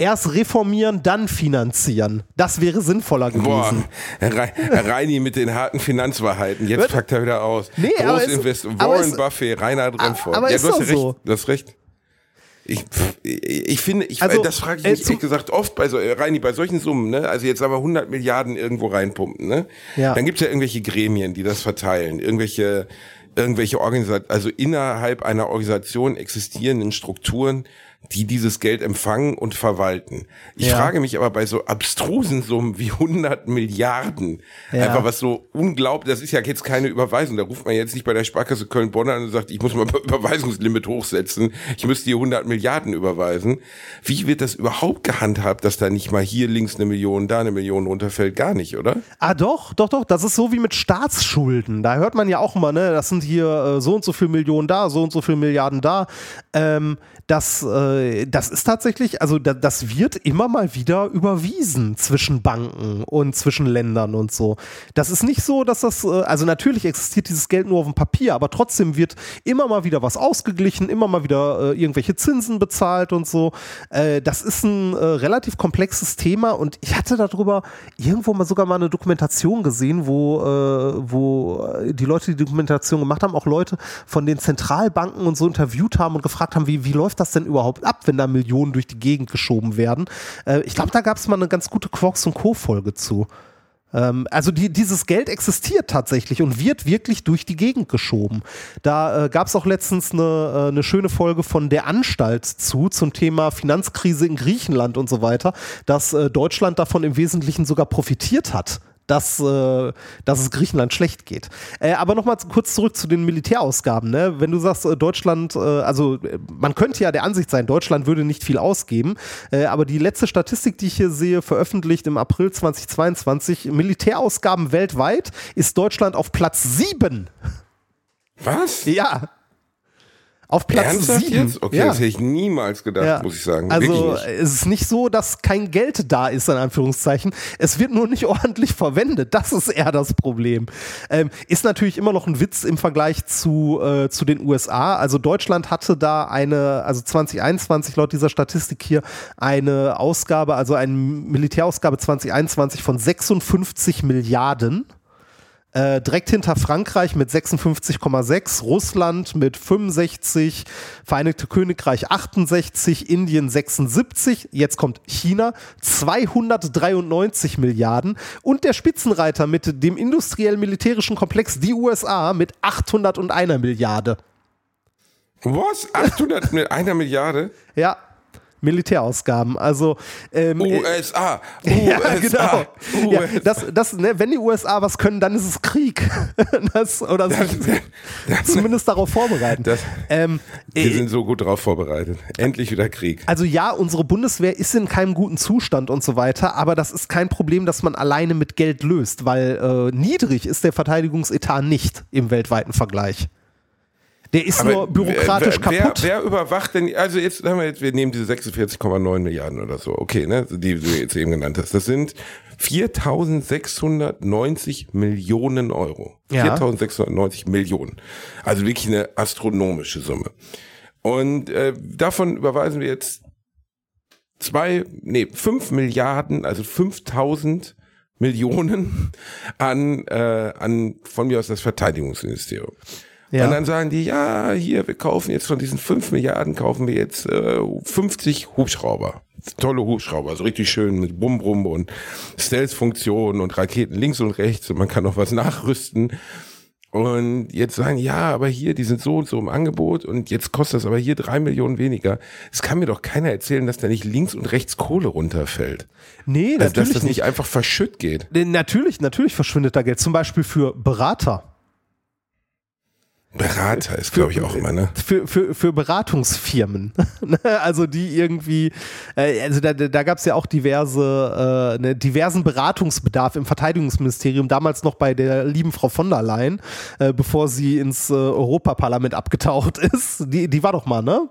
Erst reformieren, dann finanzieren. Das wäre sinnvoller gewesen. boah, Herr, Rei- Herr Reini mit den harten Finanzwahrheiten, jetzt Was? packt er wieder aus. Nee, aber es- Großinvest, aber Warren es- Buffett, Reinhard Remford. aber ja, ist du hast recht, so. du hast recht. Ich, ich finde, ich, Also, das frage ich mich ehrlich gesagt oft bei so, äh, Reini, bei solchen Summen, ne? Also jetzt sagen wir 100 Milliarden irgendwo reinpumpen, ne? Ja. Dann gibt's ja irgendwelche Gremien, die das verteilen, irgendwelche, irgendwelche Organisationen, also innerhalb einer Organisation existierenden Strukturen, die dieses Geld empfangen und verwalten. Ich Ja. frage mich aber bei so abstrusen Summen wie 100 Milliarden, Ja. einfach was so unglaublich, das ist ja jetzt keine Überweisung, da ruft man jetzt nicht bei der Sparkasse Köln-Bonn an und sagt, ich muss mal Überweisungslimit hochsetzen, ich müsste hier 100 Milliarden überweisen. Wie wird das überhaupt gehandhabt, dass da nicht mal hier links eine Million, da eine Million runterfällt? Gar nicht, oder? Ah, doch, doch, doch. Das ist so wie mit Staatsschulden. Da hört man ja auch immer, ne, das sind hier äh, so und so viel Millionen da, so und so viel Milliarden da. Ähm, das, äh, das ist tatsächlich, also da, das wird immer mal wieder überwiesen zwischen Banken und zwischen Ländern und so. Das ist nicht so, dass das, äh, also natürlich existiert dieses Geld nur auf dem Papier, aber trotzdem wird immer mal wieder was ausgeglichen, immer mal wieder äh, irgendwelche Zinsen bezahlt und so. Äh, das ist ein äh, relativ komplexes Thema und ich hatte darüber irgendwo mal sogar mal eine Dokumentation gesehen, wo, äh, wo äh, die Leute, die die Dokumentation gemacht haben, auch Leute von den Zentralbanken und so interviewt haben und gefragt haben, wie, wie läuft das denn überhaupt ab, wenn da Millionen durch die Gegend geschoben werden. Äh, ich glaube, da gab es mal eine ganz gute Quarks und Co-Folge zu. Ähm, also die, dieses Geld existiert tatsächlich und wird wirklich durch die Gegend geschoben. Da äh, gab es auch letztens eine, äh, eine schöne Folge von der Anstalt zu, zum Thema Finanzkrise in Griechenland und so weiter, dass äh, Deutschland davon im Wesentlichen sogar profitiert hat. Dass, äh, dass es Griechenland schlecht geht. Äh, aber nochmal kurz zurück zu den Militärausgaben. Ne? Wenn du sagst, äh, Deutschland, äh, also äh, man könnte ja der Ansicht sein, Deutschland würde nicht viel ausgeben, aber die letzte Statistik, die ich hier sehe, veröffentlicht im April 2022, Militärausgaben weltweit, ist Deutschland auf Platz 7. Was? Ja. Auf Platz Ernsthaft 7. jetzt? Okay, ja. das hätte ich niemals gedacht, Ja. muss ich sagen. Also es ist nicht so, dass kein Geld da ist, in Anführungszeichen. Es wird nur nicht ordentlich verwendet. Das ist eher das Problem. Ähm, ist natürlich immer noch ein Witz im Vergleich zu, äh, zu den USA. Also Deutschland hatte da eine, also 2021 laut dieser Statistik hier, eine Ausgabe, also eine Militärausgabe 2021 von 56 Milliarden. Äh, direkt hinter Frankreich mit 56,6, Russland mit 65, Vereinigte Königreich 68, Indien 76, jetzt kommt China 293 Milliarden und der Spitzenreiter mit dem industriell-militärischen Komplex die USA mit 801 Milliarde. Was? 800 mit einer Milliarde? Ja, Militärausgaben. Also ähm, äh, USA. Ja, USA. genau. Ja, USA. das, das, ne, wenn die USA was können, dann ist es Krieg. Das, oder sich zumindest darauf vorbereiten. Das- ähm, Wir äh, sind so gut drauf vorbereitet. Endlich wieder Krieg. also ja, unsere Bundeswehr ist in keinem guten Zustand und so weiter, aber das ist kein Problem, das man alleine mit Geld löst, weil äh, niedrig ist der Verteidigungsetat nicht im weltweiten Vergleich. Der ist nur bürokratisch wer, wer, kaputt. Wer, wer überwacht denn, also jetzt haben wir jetzt, wir nehmen diese 46,9 Milliarden oder so, okay, ne, die du jetzt eben genannt hast. Das sind 4.690 Millionen Euro. Ja. 4.690 Millionen. Also wirklich eine astronomische Summe. Und äh, davon überweisen wir jetzt zwei, nee, fünf Milliarden, also 5000 Millionen an, äh, an von mir aus das Verteidigungsministerium. Ja. Und dann sagen die, ja, hier, wir kaufen jetzt von diesen 5 Milliarden, kaufen wir jetzt äh, 50 Hubschrauber. Tolle Hubschrauber, so richtig schön mit Bum-Brum und Stealth-Funktionen und Raketen links und rechts und man kann noch was nachrüsten. Und jetzt sagen, ja, aber hier, die sind so und so im Angebot und jetzt kostet das aber hier drei Millionen weniger. Es kann mir doch keiner erzählen, dass da nicht links und rechts Kohle runterfällt. nee, Dass, dass natürlich das nicht. nicht einfach verschütt geht. Natürlich, natürlich verschwindet da Geld. Zum Beispiel für Berater. Berater ist, glaube ich, auch immer, ne? für, für, für Beratungsfirmen. Ne? also die irgendwie, äh, also da, da gab es ja auch diverse, äh, ne, diversen Beratungsbedarf im Verteidigungsministerium, damals noch bei der lieben Frau von der Leyen, äh, bevor sie ins äh, Europaparlament abgetaucht ist. Die, die war doch mal, ne?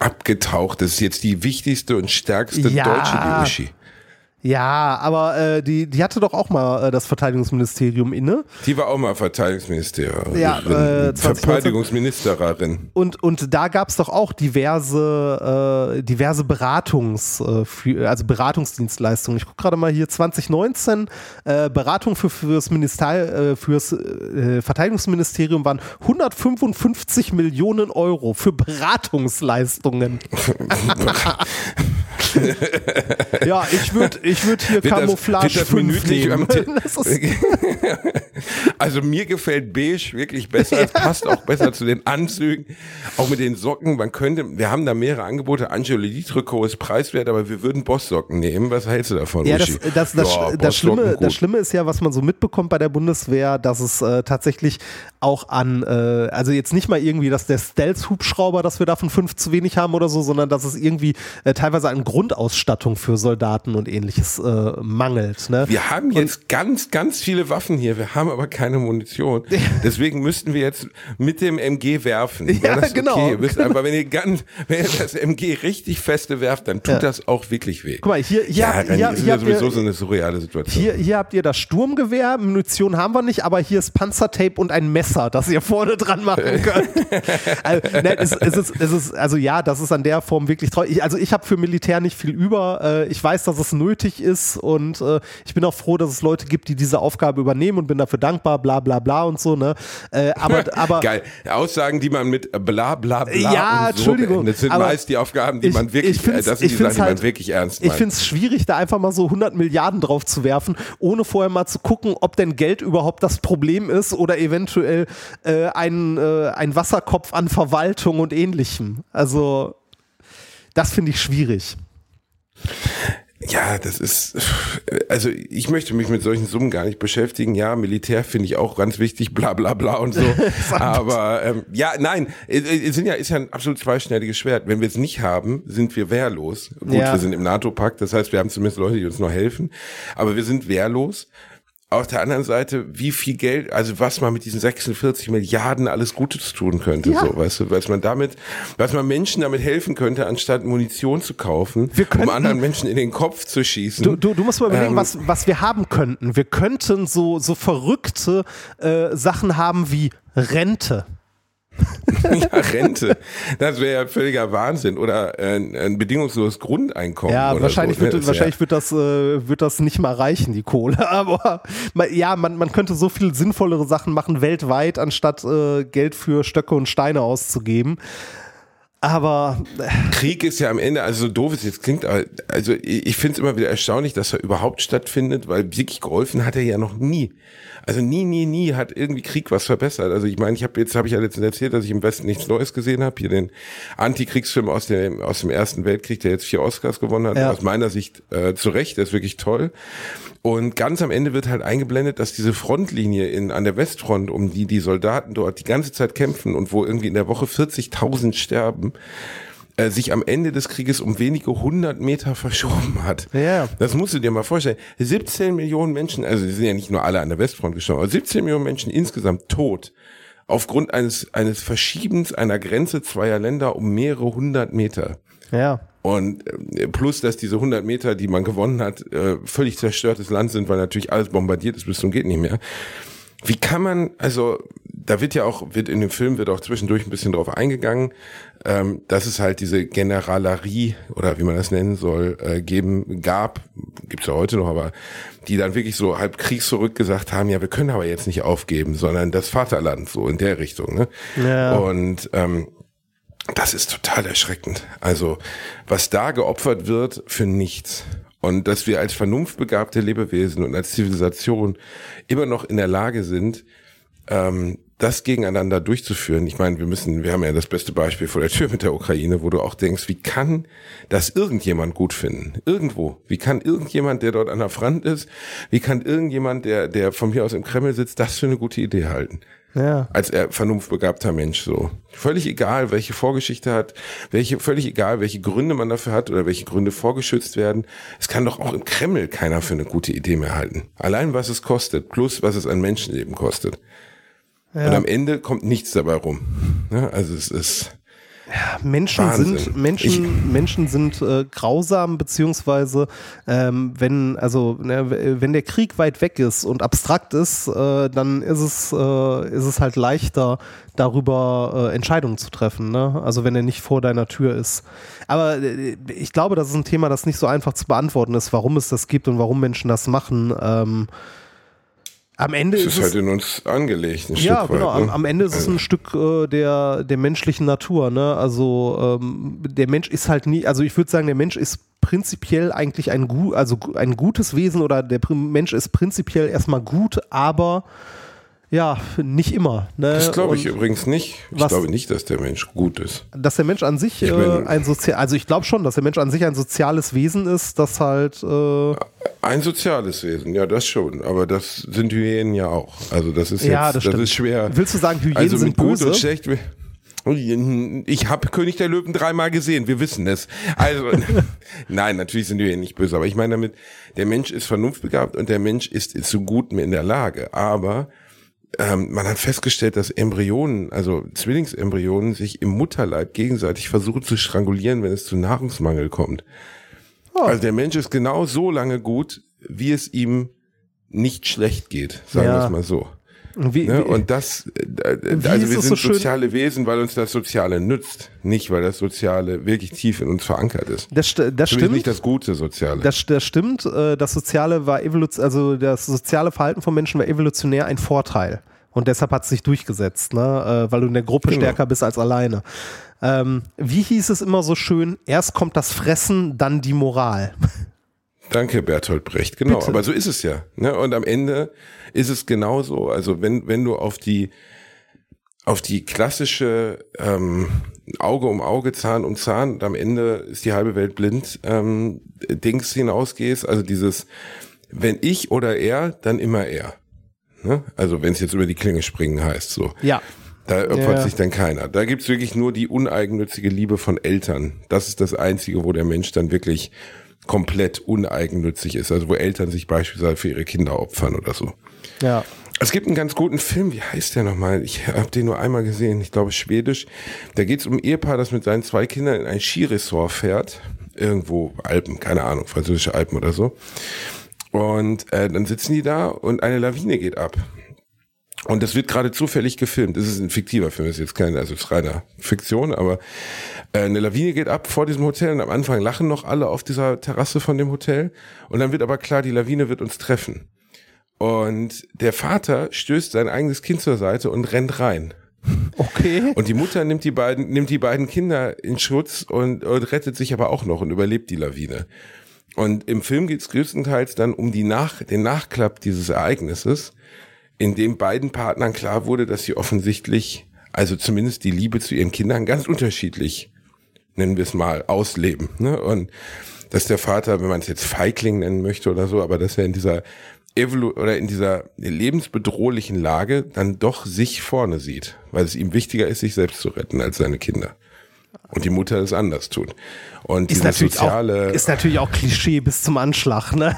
Abgetaucht, das ist jetzt die wichtigste und stärkste Ja. deutsche, die Uschi. Ja, aber äh, die, die hatte doch auch mal äh, das Verteidigungsministerium inne. Die war auch mal Verteidigungsministerin. Ja, äh, 2019. Verteidigungsministerin. Und, und da gab es doch auch diverse, äh, diverse Beratungs, äh, für, also Beratungsdienstleistungen. Ich gucke gerade mal hier 2019, äh, Beratung für, fürs, Minister, äh, fürs äh, Verteidigungsministerium waren 155 Millionen Euro für Beratungsleistungen. ja, ich würde ich würd hier Camouflage wird das 5 minütlich nehmen. Also mir gefällt beige wirklich besser. Es passt auch besser zu den Anzügen. Auch mit den Socken. Man könnte, wir haben da mehrere Angebote. Angelo Trikot ist preiswert, aber wir würden Bosssocken nehmen. Was hältst du davon, Ja, das, Uschi? das, das, Ja, das, Schlimme, gut. das Schlimme ist ja, was man so mitbekommt bei der Bundeswehr, dass es äh, tatsächlich auch an, äh, also jetzt nicht mal irgendwie, dass der Stealth-Hubschrauber, dass wir davon fünf zu wenig haben oder so, sondern dass es irgendwie äh, teilweise an Grundausstattung für Soldaten und ähnliches äh, mangelt. Ne? Wir haben jetzt ganz, ganz viele Waffen hier. Wir haben aber keine Munition. Deswegen müssten wir jetzt mit dem MG werfen. Ja, das genau. Okay? Ihr müsst einfach, wenn ihr ganz, wenn ihr das MG richtig feste werft, dann tut Ja. das auch wirklich weh. Guck mal, hier, hier, ja, habt- hier, ist hier, ja habt ihr, sowieso so eine surreale Situation. hier, hier habt ihr das Sturmgewehr, Munition haben wir nicht, aber hier ist Panzertape und ein Messer, das ihr vorne dran machen könnt. also, ne, es, es ist, es ist, also ja, das ist an der Form wirklich traurig. Also ich habe für Militär nicht viel über. Äh, ich weiß, dass es nötig ist und äh, ich bin auch froh, dass es Leute gibt, die diese Aufgabe übernehmen und bin dafür dankbar, bla bla bla und so. Ne? Äh, aber, aber Geil. Aussagen, die man mit bla bla bla Ja, und so Entschuldigung, beendet, sind meist die Aufgaben, die ich- man wirklich, ich das sind ich die Sachen, die man halt- wirklich ernst Ich meint. finde es schwierig, da einfach mal so 100 Milliarden drauf zu werfen, ohne vorher mal zu gucken, ob denn Geld überhaupt das Problem ist oder eventuell äh, ein, äh, ein Wasserkopf an Verwaltung und ähnlichem. Also, das finde ich schwierig. Ja, das ist, also ich möchte mich mit solchen Summen gar nicht beschäftigen. Ja, Militär finde ich auch ganz wichtig, bla bla bla und so. Aber ähm, ja, nein, es es sind ja, ist ja ein absolut zweischneidiges Schwert. Wenn wir es nicht haben, sind wir wehrlos. Gut, Ja. wir sind im NATO-Pakt, das heißt, wir haben zumindest Leute, die uns noch helfen. Aber wir sind wehrlos. Auf der anderen Seite, wie viel Geld, also was man mit diesen 46 Milliarden alles Gutes tun könnte, Ja. so, weißt du, was man damit, was man Menschen damit helfen könnte, anstatt Munition zu kaufen, Wir könnten- um anderen Menschen in den Kopf zu schießen. Du, du, du musst mal überlegen, Ähm, was, was wir haben könnten. Wir könnten so, so verrückte äh, Sachen haben wie Rente. Ja, Rente. Das wäre ja völliger Wahnsinn. Oder äh, ein, ein bedingungsloses Grundeinkommen. Ja, wahrscheinlich, so. ne? wird, Das wahrscheinlich wird, das, äh, wird das nicht mal reichen, die Kohle. Aber ma- ja, man, man könnte so viel sinnvollere Sachen machen weltweit, anstatt äh, Geld für Stöcke und Steine auszugeben. Aber Krieg ist ja am Ende, also so doof es jetzt klingt, aber also ich ich finde es immer wieder erstaunlich, dass er überhaupt stattfindet, weil wirklich geholfen hat er ja noch nie. Also nie, nie, nie hat irgendwie Krieg was verbessert. Also ich meine, ich habe jetzt habe ich ja letztens erzählt, dass ich im Westen nichts Neues gesehen habe. Hier den Antikriegsfilm aus dem aus dem Ersten Weltkrieg, der jetzt vier Oscars gewonnen hat. Ja. Aus meiner Sicht äh, zu Recht, der ist wirklich toll. Und ganz am Ende wird halt eingeblendet, dass diese Frontlinie in, an der Westfront, um die die Soldaten dort die ganze Zeit kämpfen und wo irgendwie in der Woche 40.000 sterben, äh, sich am Ende des Krieges um wenige hundert Meter verschoben hat. Ja. Das musst du dir mal vorstellen. 17 Millionen Menschen, also die sind ja nicht nur alle an der Westfront gestorben, aber 17 Millionen Menschen insgesamt tot. Aufgrund eines, eines Verschiebens einer Grenze zweier Länder um mehrere hundert Meter. ja. Und äh, plus, dass diese 100 Meter, die man gewonnen hat, äh, völlig zerstörtes Land sind, weil natürlich alles bombardiert ist bis zum geht nicht mehr. Wie kann man, also da wird ja auch, wird in dem Film wird auch zwischendurch ein bisschen drauf eingegangen, ähm, dass es halt diese Generalerie oder wie man das nennen soll, äh, geben gab, gibt's ja heute noch, aber die dann wirklich so halb kriegszurück gesagt haben, ja, wir können aber jetzt nicht aufgeben, sondern das Vaterland so in der Richtung. Ne? Ja. Und ähm, das ist total erschreckend. Also, was da geopfert wird für nichts. Und dass wir als vernunftbegabte Lebewesen und als Zivilisation immer noch in der Lage sind, ähm, das gegeneinander durchzuführen. Ich meine, wir müssen, wir haben ja das beste Beispiel vor der Tür mit der Ukraine, wo du auch denkst, wie kann das irgendjemand gut finden? Irgendwo. Wie kann irgendjemand, der dort an der Front ist, wie kann irgendjemand, der, der von mir aus im Kreml sitzt, das für eine gute Idee halten? Ja. als er vernunftbegabter Mensch so. Völlig egal, welche Vorgeschichte hat, welche, völlig egal, welche Gründe man dafür hat oder welche Gründe vorgeschützt werden. Es kann doch auch im Kreml keiner für eine gute Idee mehr halten. Allein was es kostet, plus was es an Menschenleben kostet. Und am Ende kommt nichts dabei rum. Ja, also es ist, Menschen Wahnsinn. sind Menschen, Menschen sind äh, grausam, beziehungsweise ähm, wenn, also ne, wenn der Krieg weit weg ist und abstrakt ist, äh, dann ist es, äh, ist es halt leichter, darüber äh, Entscheidungen zu treffen. Ne? Also wenn er nicht vor deiner Tür ist. Aber äh, ich glaube, das ist ein Thema, das nicht so einfach zu beantworten ist, warum es das gibt und warum Menschen das machen. Ähm, am Ende Es ist ist es halt in uns angelegt, ein ja, Stück genau. weit. Am, ne? am Ende ist es ein Stück äh, der, der menschlichen Natur. Ne? Also ähm, der Mensch ist halt nie, also ich würde sagen, der Mensch ist prinzipiell eigentlich ein, also ein gutes Wesen oder der Mensch ist prinzipiell erstmal gut, aber ja, nicht immer. Ne? Das glaube ich Und übrigens nicht. Ich was- glaube nicht, dass der Mensch gut ist. Dass der Mensch an sich Ich äh, mein- ein sozial, also ich glaube schon, dass der Mensch an sich ein soziales Wesen ist, das halt äh, Ein soziales Wesen, ja, das schon. Aber das sind Hyänen ja auch. Also das ist Ja, jetzt, das das, ist schwer. Willst du sagen, Hyänen also sind mit gut böse? und schlecht. Ich habe König der Löwen dreimal gesehen, wir wissen es. Also, nein, natürlich sind Hyänen nicht böse, aber ich meine damit, der Mensch ist vernunftbegabt und der Mensch ist zu Gutem in der Lage. Aber ähm, man hat festgestellt, dass Embryonen, also Zwillingsembryonen, sich im Mutterleib gegenseitig versuchen zu strangulieren, wenn es zu Nahrungsmangel kommt. Also der Mensch ist genau so lange gut, wie es ihm nicht schlecht geht, sagen Ja. wir es mal so. Wie, Ne? Und das, äh, also wir so sind schön- soziale Wesen, weil uns das Soziale nützt, nicht weil das Soziale wirklich tief in uns verankert ist. das, das stimmt. nicht das gute Soziale. Das, das stimmt. äh, Das soziale war evolution, also das soziale Verhalten von Menschen war evolutionär ein Vorteil. Und deshalb hat es sich durchgesetzt, ne? äh, weil du in der Gruppe Genau. stärker bist als alleine. Ähm, wie hieß es immer so schön? Erst kommt das Fressen, dann die Moral. Danke, Bertolt Brecht. Genau, Bitte. aber so ist es ja. Ne? Und am Ende ist es genauso. Also wenn, wenn du auf die, auf die klassische ähm, Auge um Auge, Zahn um Zahn und am Ende ist die halbe Welt blind, ähm, Dings hinausgehst, also dieses, wenn ich oder er, dann immer er. Ne? Also wenn es jetzt über die Klinge springen heißt, so. Ja. Da opfert Ja. sich dann keiner. Da gibt's wirklich nur die uneigennützige Liebe von Eltern. Das ist das Einzige, wo der Mensch dann wirklich komplett uneigennützig ist. Also wo Eltern sich beispielsweise für ihre Kinder opfern oder so. Ja. Es gibt einen ganz guten Film, wie heißt der nochmal? Ich habe den nur einmal gesehen, ich glaube schwedisch. Da geht's um ein Ehepaar, das mit seinen zwei Kindern in ein Skiresort fährt. Irgendwo Alpen, keine Ahnung, französische Alpen oder so. Und äh, dann sitzen die da und eine Lawine geht ab. Und das wird gerade zufällig gefilmt. Das ist ein fiktiver Film, das ist jetzt kein, also es ist reiner Fiktion, aber äh, eine Lawine geht ab vor diesem Hotel und am Anfang lachen noch alle auf dieser Terrasse von dem Hotel. Und dann wird aber klar, die Lawine wird uns treffen. Und der Vater stößt sein eigenes Kind zur Seite und rennt rein. Okay. Und die Mutter nimmt die beiden, nimmt die beiden Kinder in Schutz und, und rettet sich aber auch noch und überlebt die Lawine. Und im Film geht es größtenteils dann um die Nach den Nachklapp dieses Ereignisses, in dem beiden Partnern klar wurde, dass sie offensichtlich, also zumindest die Liebe zu ihren Kindern ganz unterschiedlich, nennen wir es mal, ausleben. Ne? Und dass der Vater, wenn man es jetzt Feigling nennen möchte oder so, aber dass er in dieser Evolu oder in dieser lebensbedrohlichen Lage dann doch sich vorne sieht, weil es ihm wichtiger ist, sich selbst zu retten als seine Kinder. Und die Mutter es anders tut. Und Ist natürlich, auch, soziale, ist natürlich auch Klischee bis zum Anschlag, ne?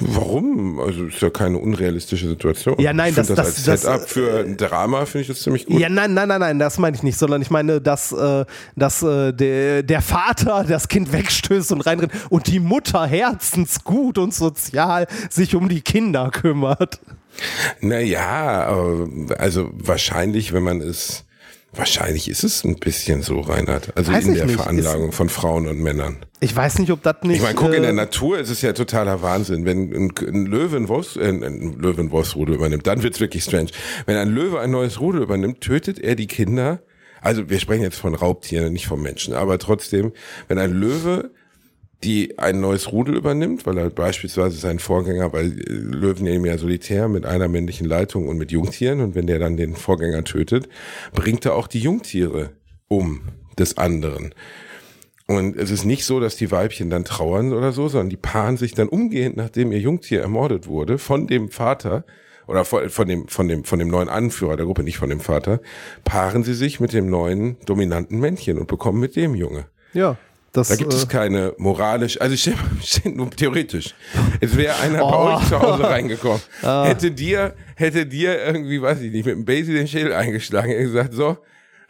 Warum? Also ist ja keine unrealistische Situation. Ja, nein, ich das- das, das- als das- Setup für ein Drama finde ich das ziemlich gut. Ja, nein, nein, nein, nein, das meine ich nicht, sondern ich meine, dass, äh, dass äh, der, der Vater das Kind wegstößt und reinrennt und die Mutter herzensgut und sozial sich um die Kinder kümmert. Naja, also wahrscheinlich, wenn man es, wahrscheinlich ist es ein bisschen so, Reinhard. Also Weiß in der nicht. Veranlagung von Frauen und Männern. Ich weiß nicht, ob das nicht. Ich meine, guck, in äh, der Natur ist es ja totaler Wahnsinn. Wenn ein, ein Löwe ein, Wolfs, äh, ein Löwe ein Wolfsrudel übernimmt, dann wird's wirklich strange. Wenn ein Löwe ein neues Rudel übernimmt, tötet er die Kinder. Also wir sprechen jetzt von Raubtieren, nicht von Menschen. Aber trotzdem, wenn ein Löwe die ein neues Rudel übernimmt, weil er beispielsweise seinen Vorgänger, weil äh, Löwen nehmen ja solitär mit einer männlichen Leitung und mit Jungtieren und wenn der dann den Vorgänger tötet, bringt er auch die Jungtiere um des anderen. Und es ist nicht so, dass die Weibchen dann trauern oder so, sondern die paaren sich dann umgehend, nachdem ihr Jungtier ermordet wurde, von dem Vater oder von dem, von dem, von dem neuen Anführer der Gruppe, nicht von dem Vater, paaren sie sich mit dem neuen dominanten Männchen und bekommen mit dem Junge. Ja, das, Da gibt äh, es keine moralisch, also stell, stell, nur theoretisch. Es wäre einer Oh. bei euch zu Hause reingekommen, hätte dir, hätte dir irgendwie, weiß ich nicht, mit dem Basie den Schädel eingeschlagen, hätte gesagt, so,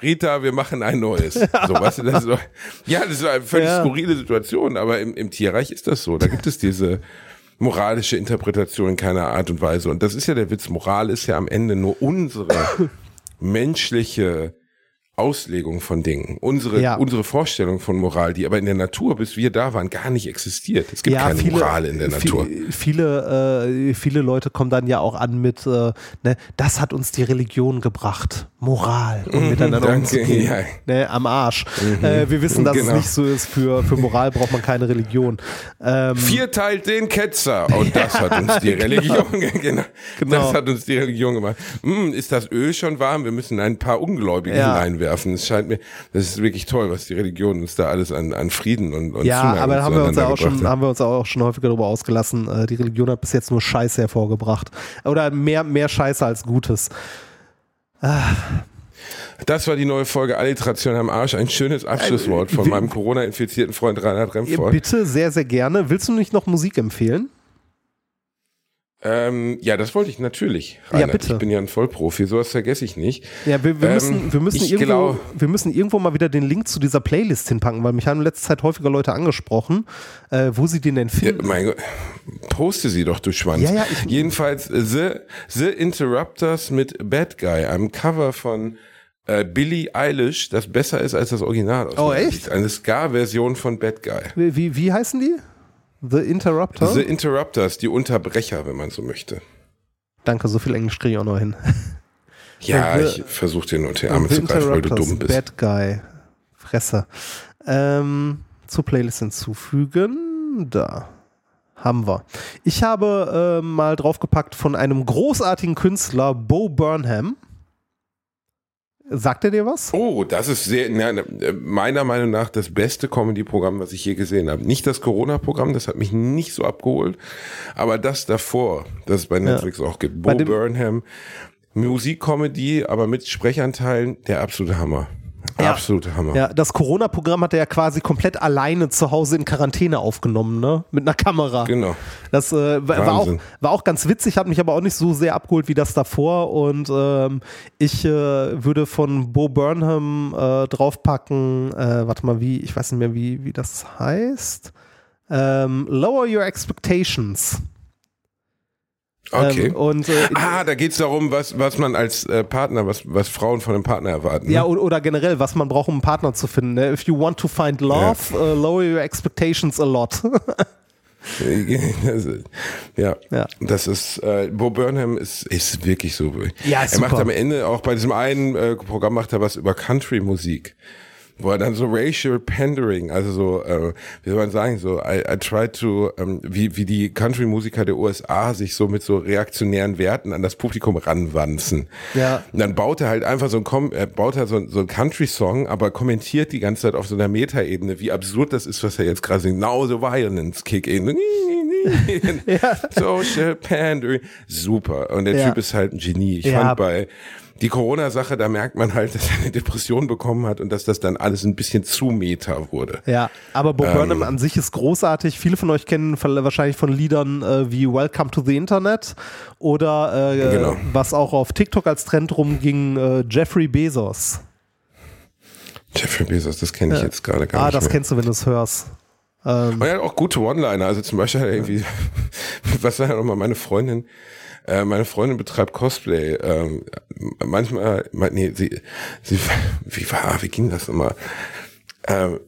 Rita, wir machen ein neues. So, weißt du, das ist so, ja, das ist eine völlig Ja. skurrile Situation, aber im, im Tierreich ist das so. Da gibt es diese moralische Interpretation in keiner Art und Weise. Und das ist ja der Witz. Moral ist ja am Ende nur unsere menschliche Auslegung von Dingen. Unsere, Ja. unsere Vorstellung von Moral, die aber in der Natur, bis wir da waren, gar nicht existiert. Es gibt keine Moral in der Natur. vi- Viele, äh, viele Leute kommen dann ja auch an mit, äh, ne, das hat uns die Religion gebracht. Moral, um miteinander danke, umzugehen. ja. Ne, am Arsch. Äh, wir wissen, dass genau. es nicht so ist. Für, für Moral braucht man keine Religion. Ähm, Vier teilt den Ketzer. Und das hat uns die Religion, genau, Genau. das hat uns die Religion gemacht. Hm, ist das Öl schon warm? Wir müssen ein paar Ungläubige Ja. Hineinwerfen. Es scheint mir, das ist wirklich toll, was die Religion uns da alles an, an Frieden und, und ja, aber da haben wir uns auch schon, haben wir uns auch schon häufiger darüber ausgelassen. Äh, die Religion hat bis jetzt nur Scheiße hervorgebracht. Oder mehr, mehr Scheiße als Gutes. Das war die neue Folge Alliteration am Arsch. Ein schönes Abschlusswort von meinem Corona-infizierten Freund Reinhard Remford. bitte, sehr, sehr gerne. Willst du nicht noch Musik empfehlen? Ähm, ja, das wollte ich natürlich. Ja, Reinhard. bitte. Ich bin ja ein Vollprofi, sowas vergesse ich nicht. Ja, wir, wir, Ähm, müssen, wir, müssen irgendwo, glaub- wir müssen irgendwo mal wieder den Link zu dieser Playlist hinpacken, weil mich haben in letzter Zeit häufiger Leute angesprochen, äh, wo sie den denn Ja, finden. mein Gott, poste sie doch, du Schwanz. Ja, ja, Jedenfalls äh, The, The Interrupters mit Bad Guy, einem Cover von äh, Billie Eilish, das besser ist als das Original. aus Oh, echt? Sicht. Eine Ska-Version von Bad Guy. Wie, wie, wie heißen die? The Interrupter? The Interrupters, die Unterbrecher, wenn man so möchte. Danke, so viel Englisch kriege ich auch noch hin. Ja, The- ich versuche dir nur die Arme zu greifen, weil du Interrupters, dumm bist. Bad Guy. Fresse. Ähm, zur Playlist hinzufügen. Da. Haben wir. Ich habe äh, mal draufgepackt von einem großartigen Künstler, Bo Burnham. Sagt er dir was? Oh, das ist sehr, na, meiner Meinung nach das beste Comedy-Programm, was ich je gesehen habe. Nicht das Corona-Programm, das hat mich nicht so abgeholt, aber das davor, das es bei Netflix auch gibt. Bo Burnham, Musikcomedy, aber mit Sprechanteilen, der absolute Hammer. Ja. Absolute Hammer. Ja, das Corona-Programm hat er ja quasi komplett alleine zu Hause in Quarantäne aufgenommen, ne? Mit einer Kamera. Genau. Das äh, war, auch, war auch ganz witzig, hat mich aber auch nicht so sehr abgeholt wie das davor. Und ähm, ich äh, würde von Bo Burnham äh, draufpacken, äh, warte mal, wie, ich weiß nicht mehr, wie, wie das heißt. Ähm, Lower Your Expectations. Okay. Ähm, und äh, ah, da geht's darum, was, was man als äh, Partner, was, was Frauen von einem Partner erwarten. ne? Ja, oder, oder generell, was man braucht, um einen Partner zu finden. Ne? If you want to find love, uh, lower your expectations a lot. Ja, Ja. das ist, äh, Bo Burnham ist, ist wirklich so. Ja, ist er macht super. am Ende auch bei diesem einen äh, Programm macht er was über Country-Musik. Wo er dann so racial pandering, also so, äh, wie soll man sagen, so, I, I try to, ähm, wie, wie die Country-Musiker der USA sich so mit so reaktionären Werten an das Publikum ranwanzen. Ja. Und dann baut er halt einfach so ein, Com er baut halt so, so ein Country-Song, aber kommentiert die ganze Zeit auf so einer Metaebene, wie absurd das ist, was er jetzt gerade singt. Now the violence kick in. Social pandering. Super. Und der Ja. Typ ist halt ein Genie. Ich Ja. fand bei die Corona-Sache, da merkt man halt, dass er eine Depression bekommen hat und dass das dann alles ein bisschen zu meta wurde. Ja, aber Bo Ähm. Burnham an sich ist großartig. Viele von euch kennen wahrscheinlich von Liedern äh, wie Welcome to the Internet oder äh, Genau. was auch auf TikTok als Trend rumging, äh, Jeffrey Bezos. Jeffrey Bezos, das kenne ich jetzt gerade gar Ah, nicht das mehr. kennst du, wenn du es hörst. Ähm, Und er hat auch gute One-Liner. Also zum Beispiel hat er irgendwie, was war ja nochmal meine Freundin, äh, meine Freundin betreibt Cosplay. Ähm, manchmal, man- nee, sie, sie, wie war, wie ging das nochmal? Ähm,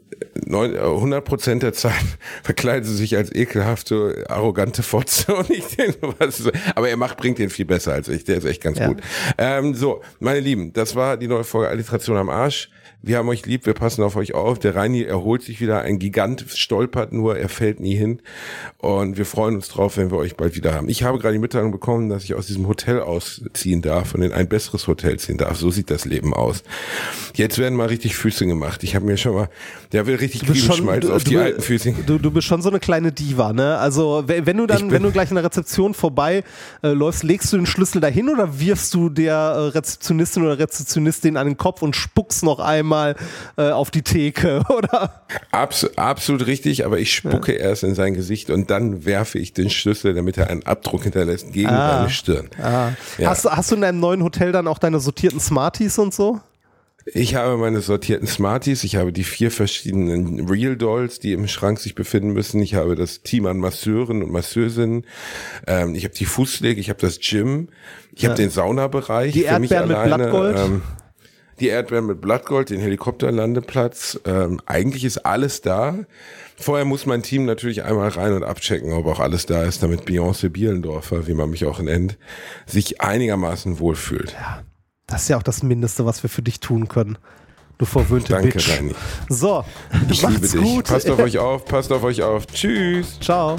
neun- äh, 100 Prozent der Zeit verkleidet sie sich als ekelhafte, arrogante Fotze und ich denke, was aber er macht, bringt den viel besser als ich, der ist echt ganz Ja. gut. Ähm, so, meine Lieben, das war die neue Folge Alliteration am Arsch. Wir haben euch lieb, wir passen auf euch auf. Der Reini erholt sich wieder, ein Gigant stolpert nur, er fällt nie hin. Und wir freuen uns drauf, wenn wir euch bald wieder haben. Ich habe gerade die Mitteilung bekommen, dass ich aus diesem Hotel ausziehen darf und in ein besseres Hotel ziehen darf. So sieht das Leben aus. Jetzt werden mal richtig Füße gemacht. Ich habe mir schon mal, der will richtig du bist schon, Schmalz du, auf die du, alten Füße. du, du bist schon so eine kleine Diva, ne? Also we- wenn du dann, wenn du gleich in der Rezeption vorbei äh, läufst, legst du den Schlüssel dahin oder wirfst du der äh, Rezeptionistin oder Rezeptionistin an den Kopf und spuckst noch einmal äh, auf die Theke, oder? Abs absolut richtig, aber ich spucke erst in sein Gesicht und dann werfe ich den Schlüssel, damit er einen Abdruck hinterlässt gegen Ah. seine Stirn. Ah. Ja. Hast, du- hast du in deinem neuen Hotel dann auch deine sortierten Smarties und so? Ich habe meine sortierten Smarties, ich habe die vier verschiedenen Real Dolls, die im Schrank sich befinden müssen. Ich habe das Team an Masseuren und Masseusinnen. Ähm, ich habe die Fußpflege, ich habe das Gym, ich habe den Saunabereich. Die Erdbeeren mit Blattgold? Ähm, die Erdbeeren mit Blattgold, den Helikopterlandeplatz. Ähm, eigentlich ist alles da. Vorher muss mein Team natürlich einmal rein und abchecken, ob auch alles da ist, damit Beyoncé Bielendorfer, wie man mich auch nennt, sich einigermaßen wohlfühlt. Das ist ja auch das Mindeste, was wir für dich tun können. Du verwöhnte Danke, Bitch. Reini. So, Ich macht's liebe dich. gut. Passt auf euch auf, passt auf euch auf. Tschüss. Ciao.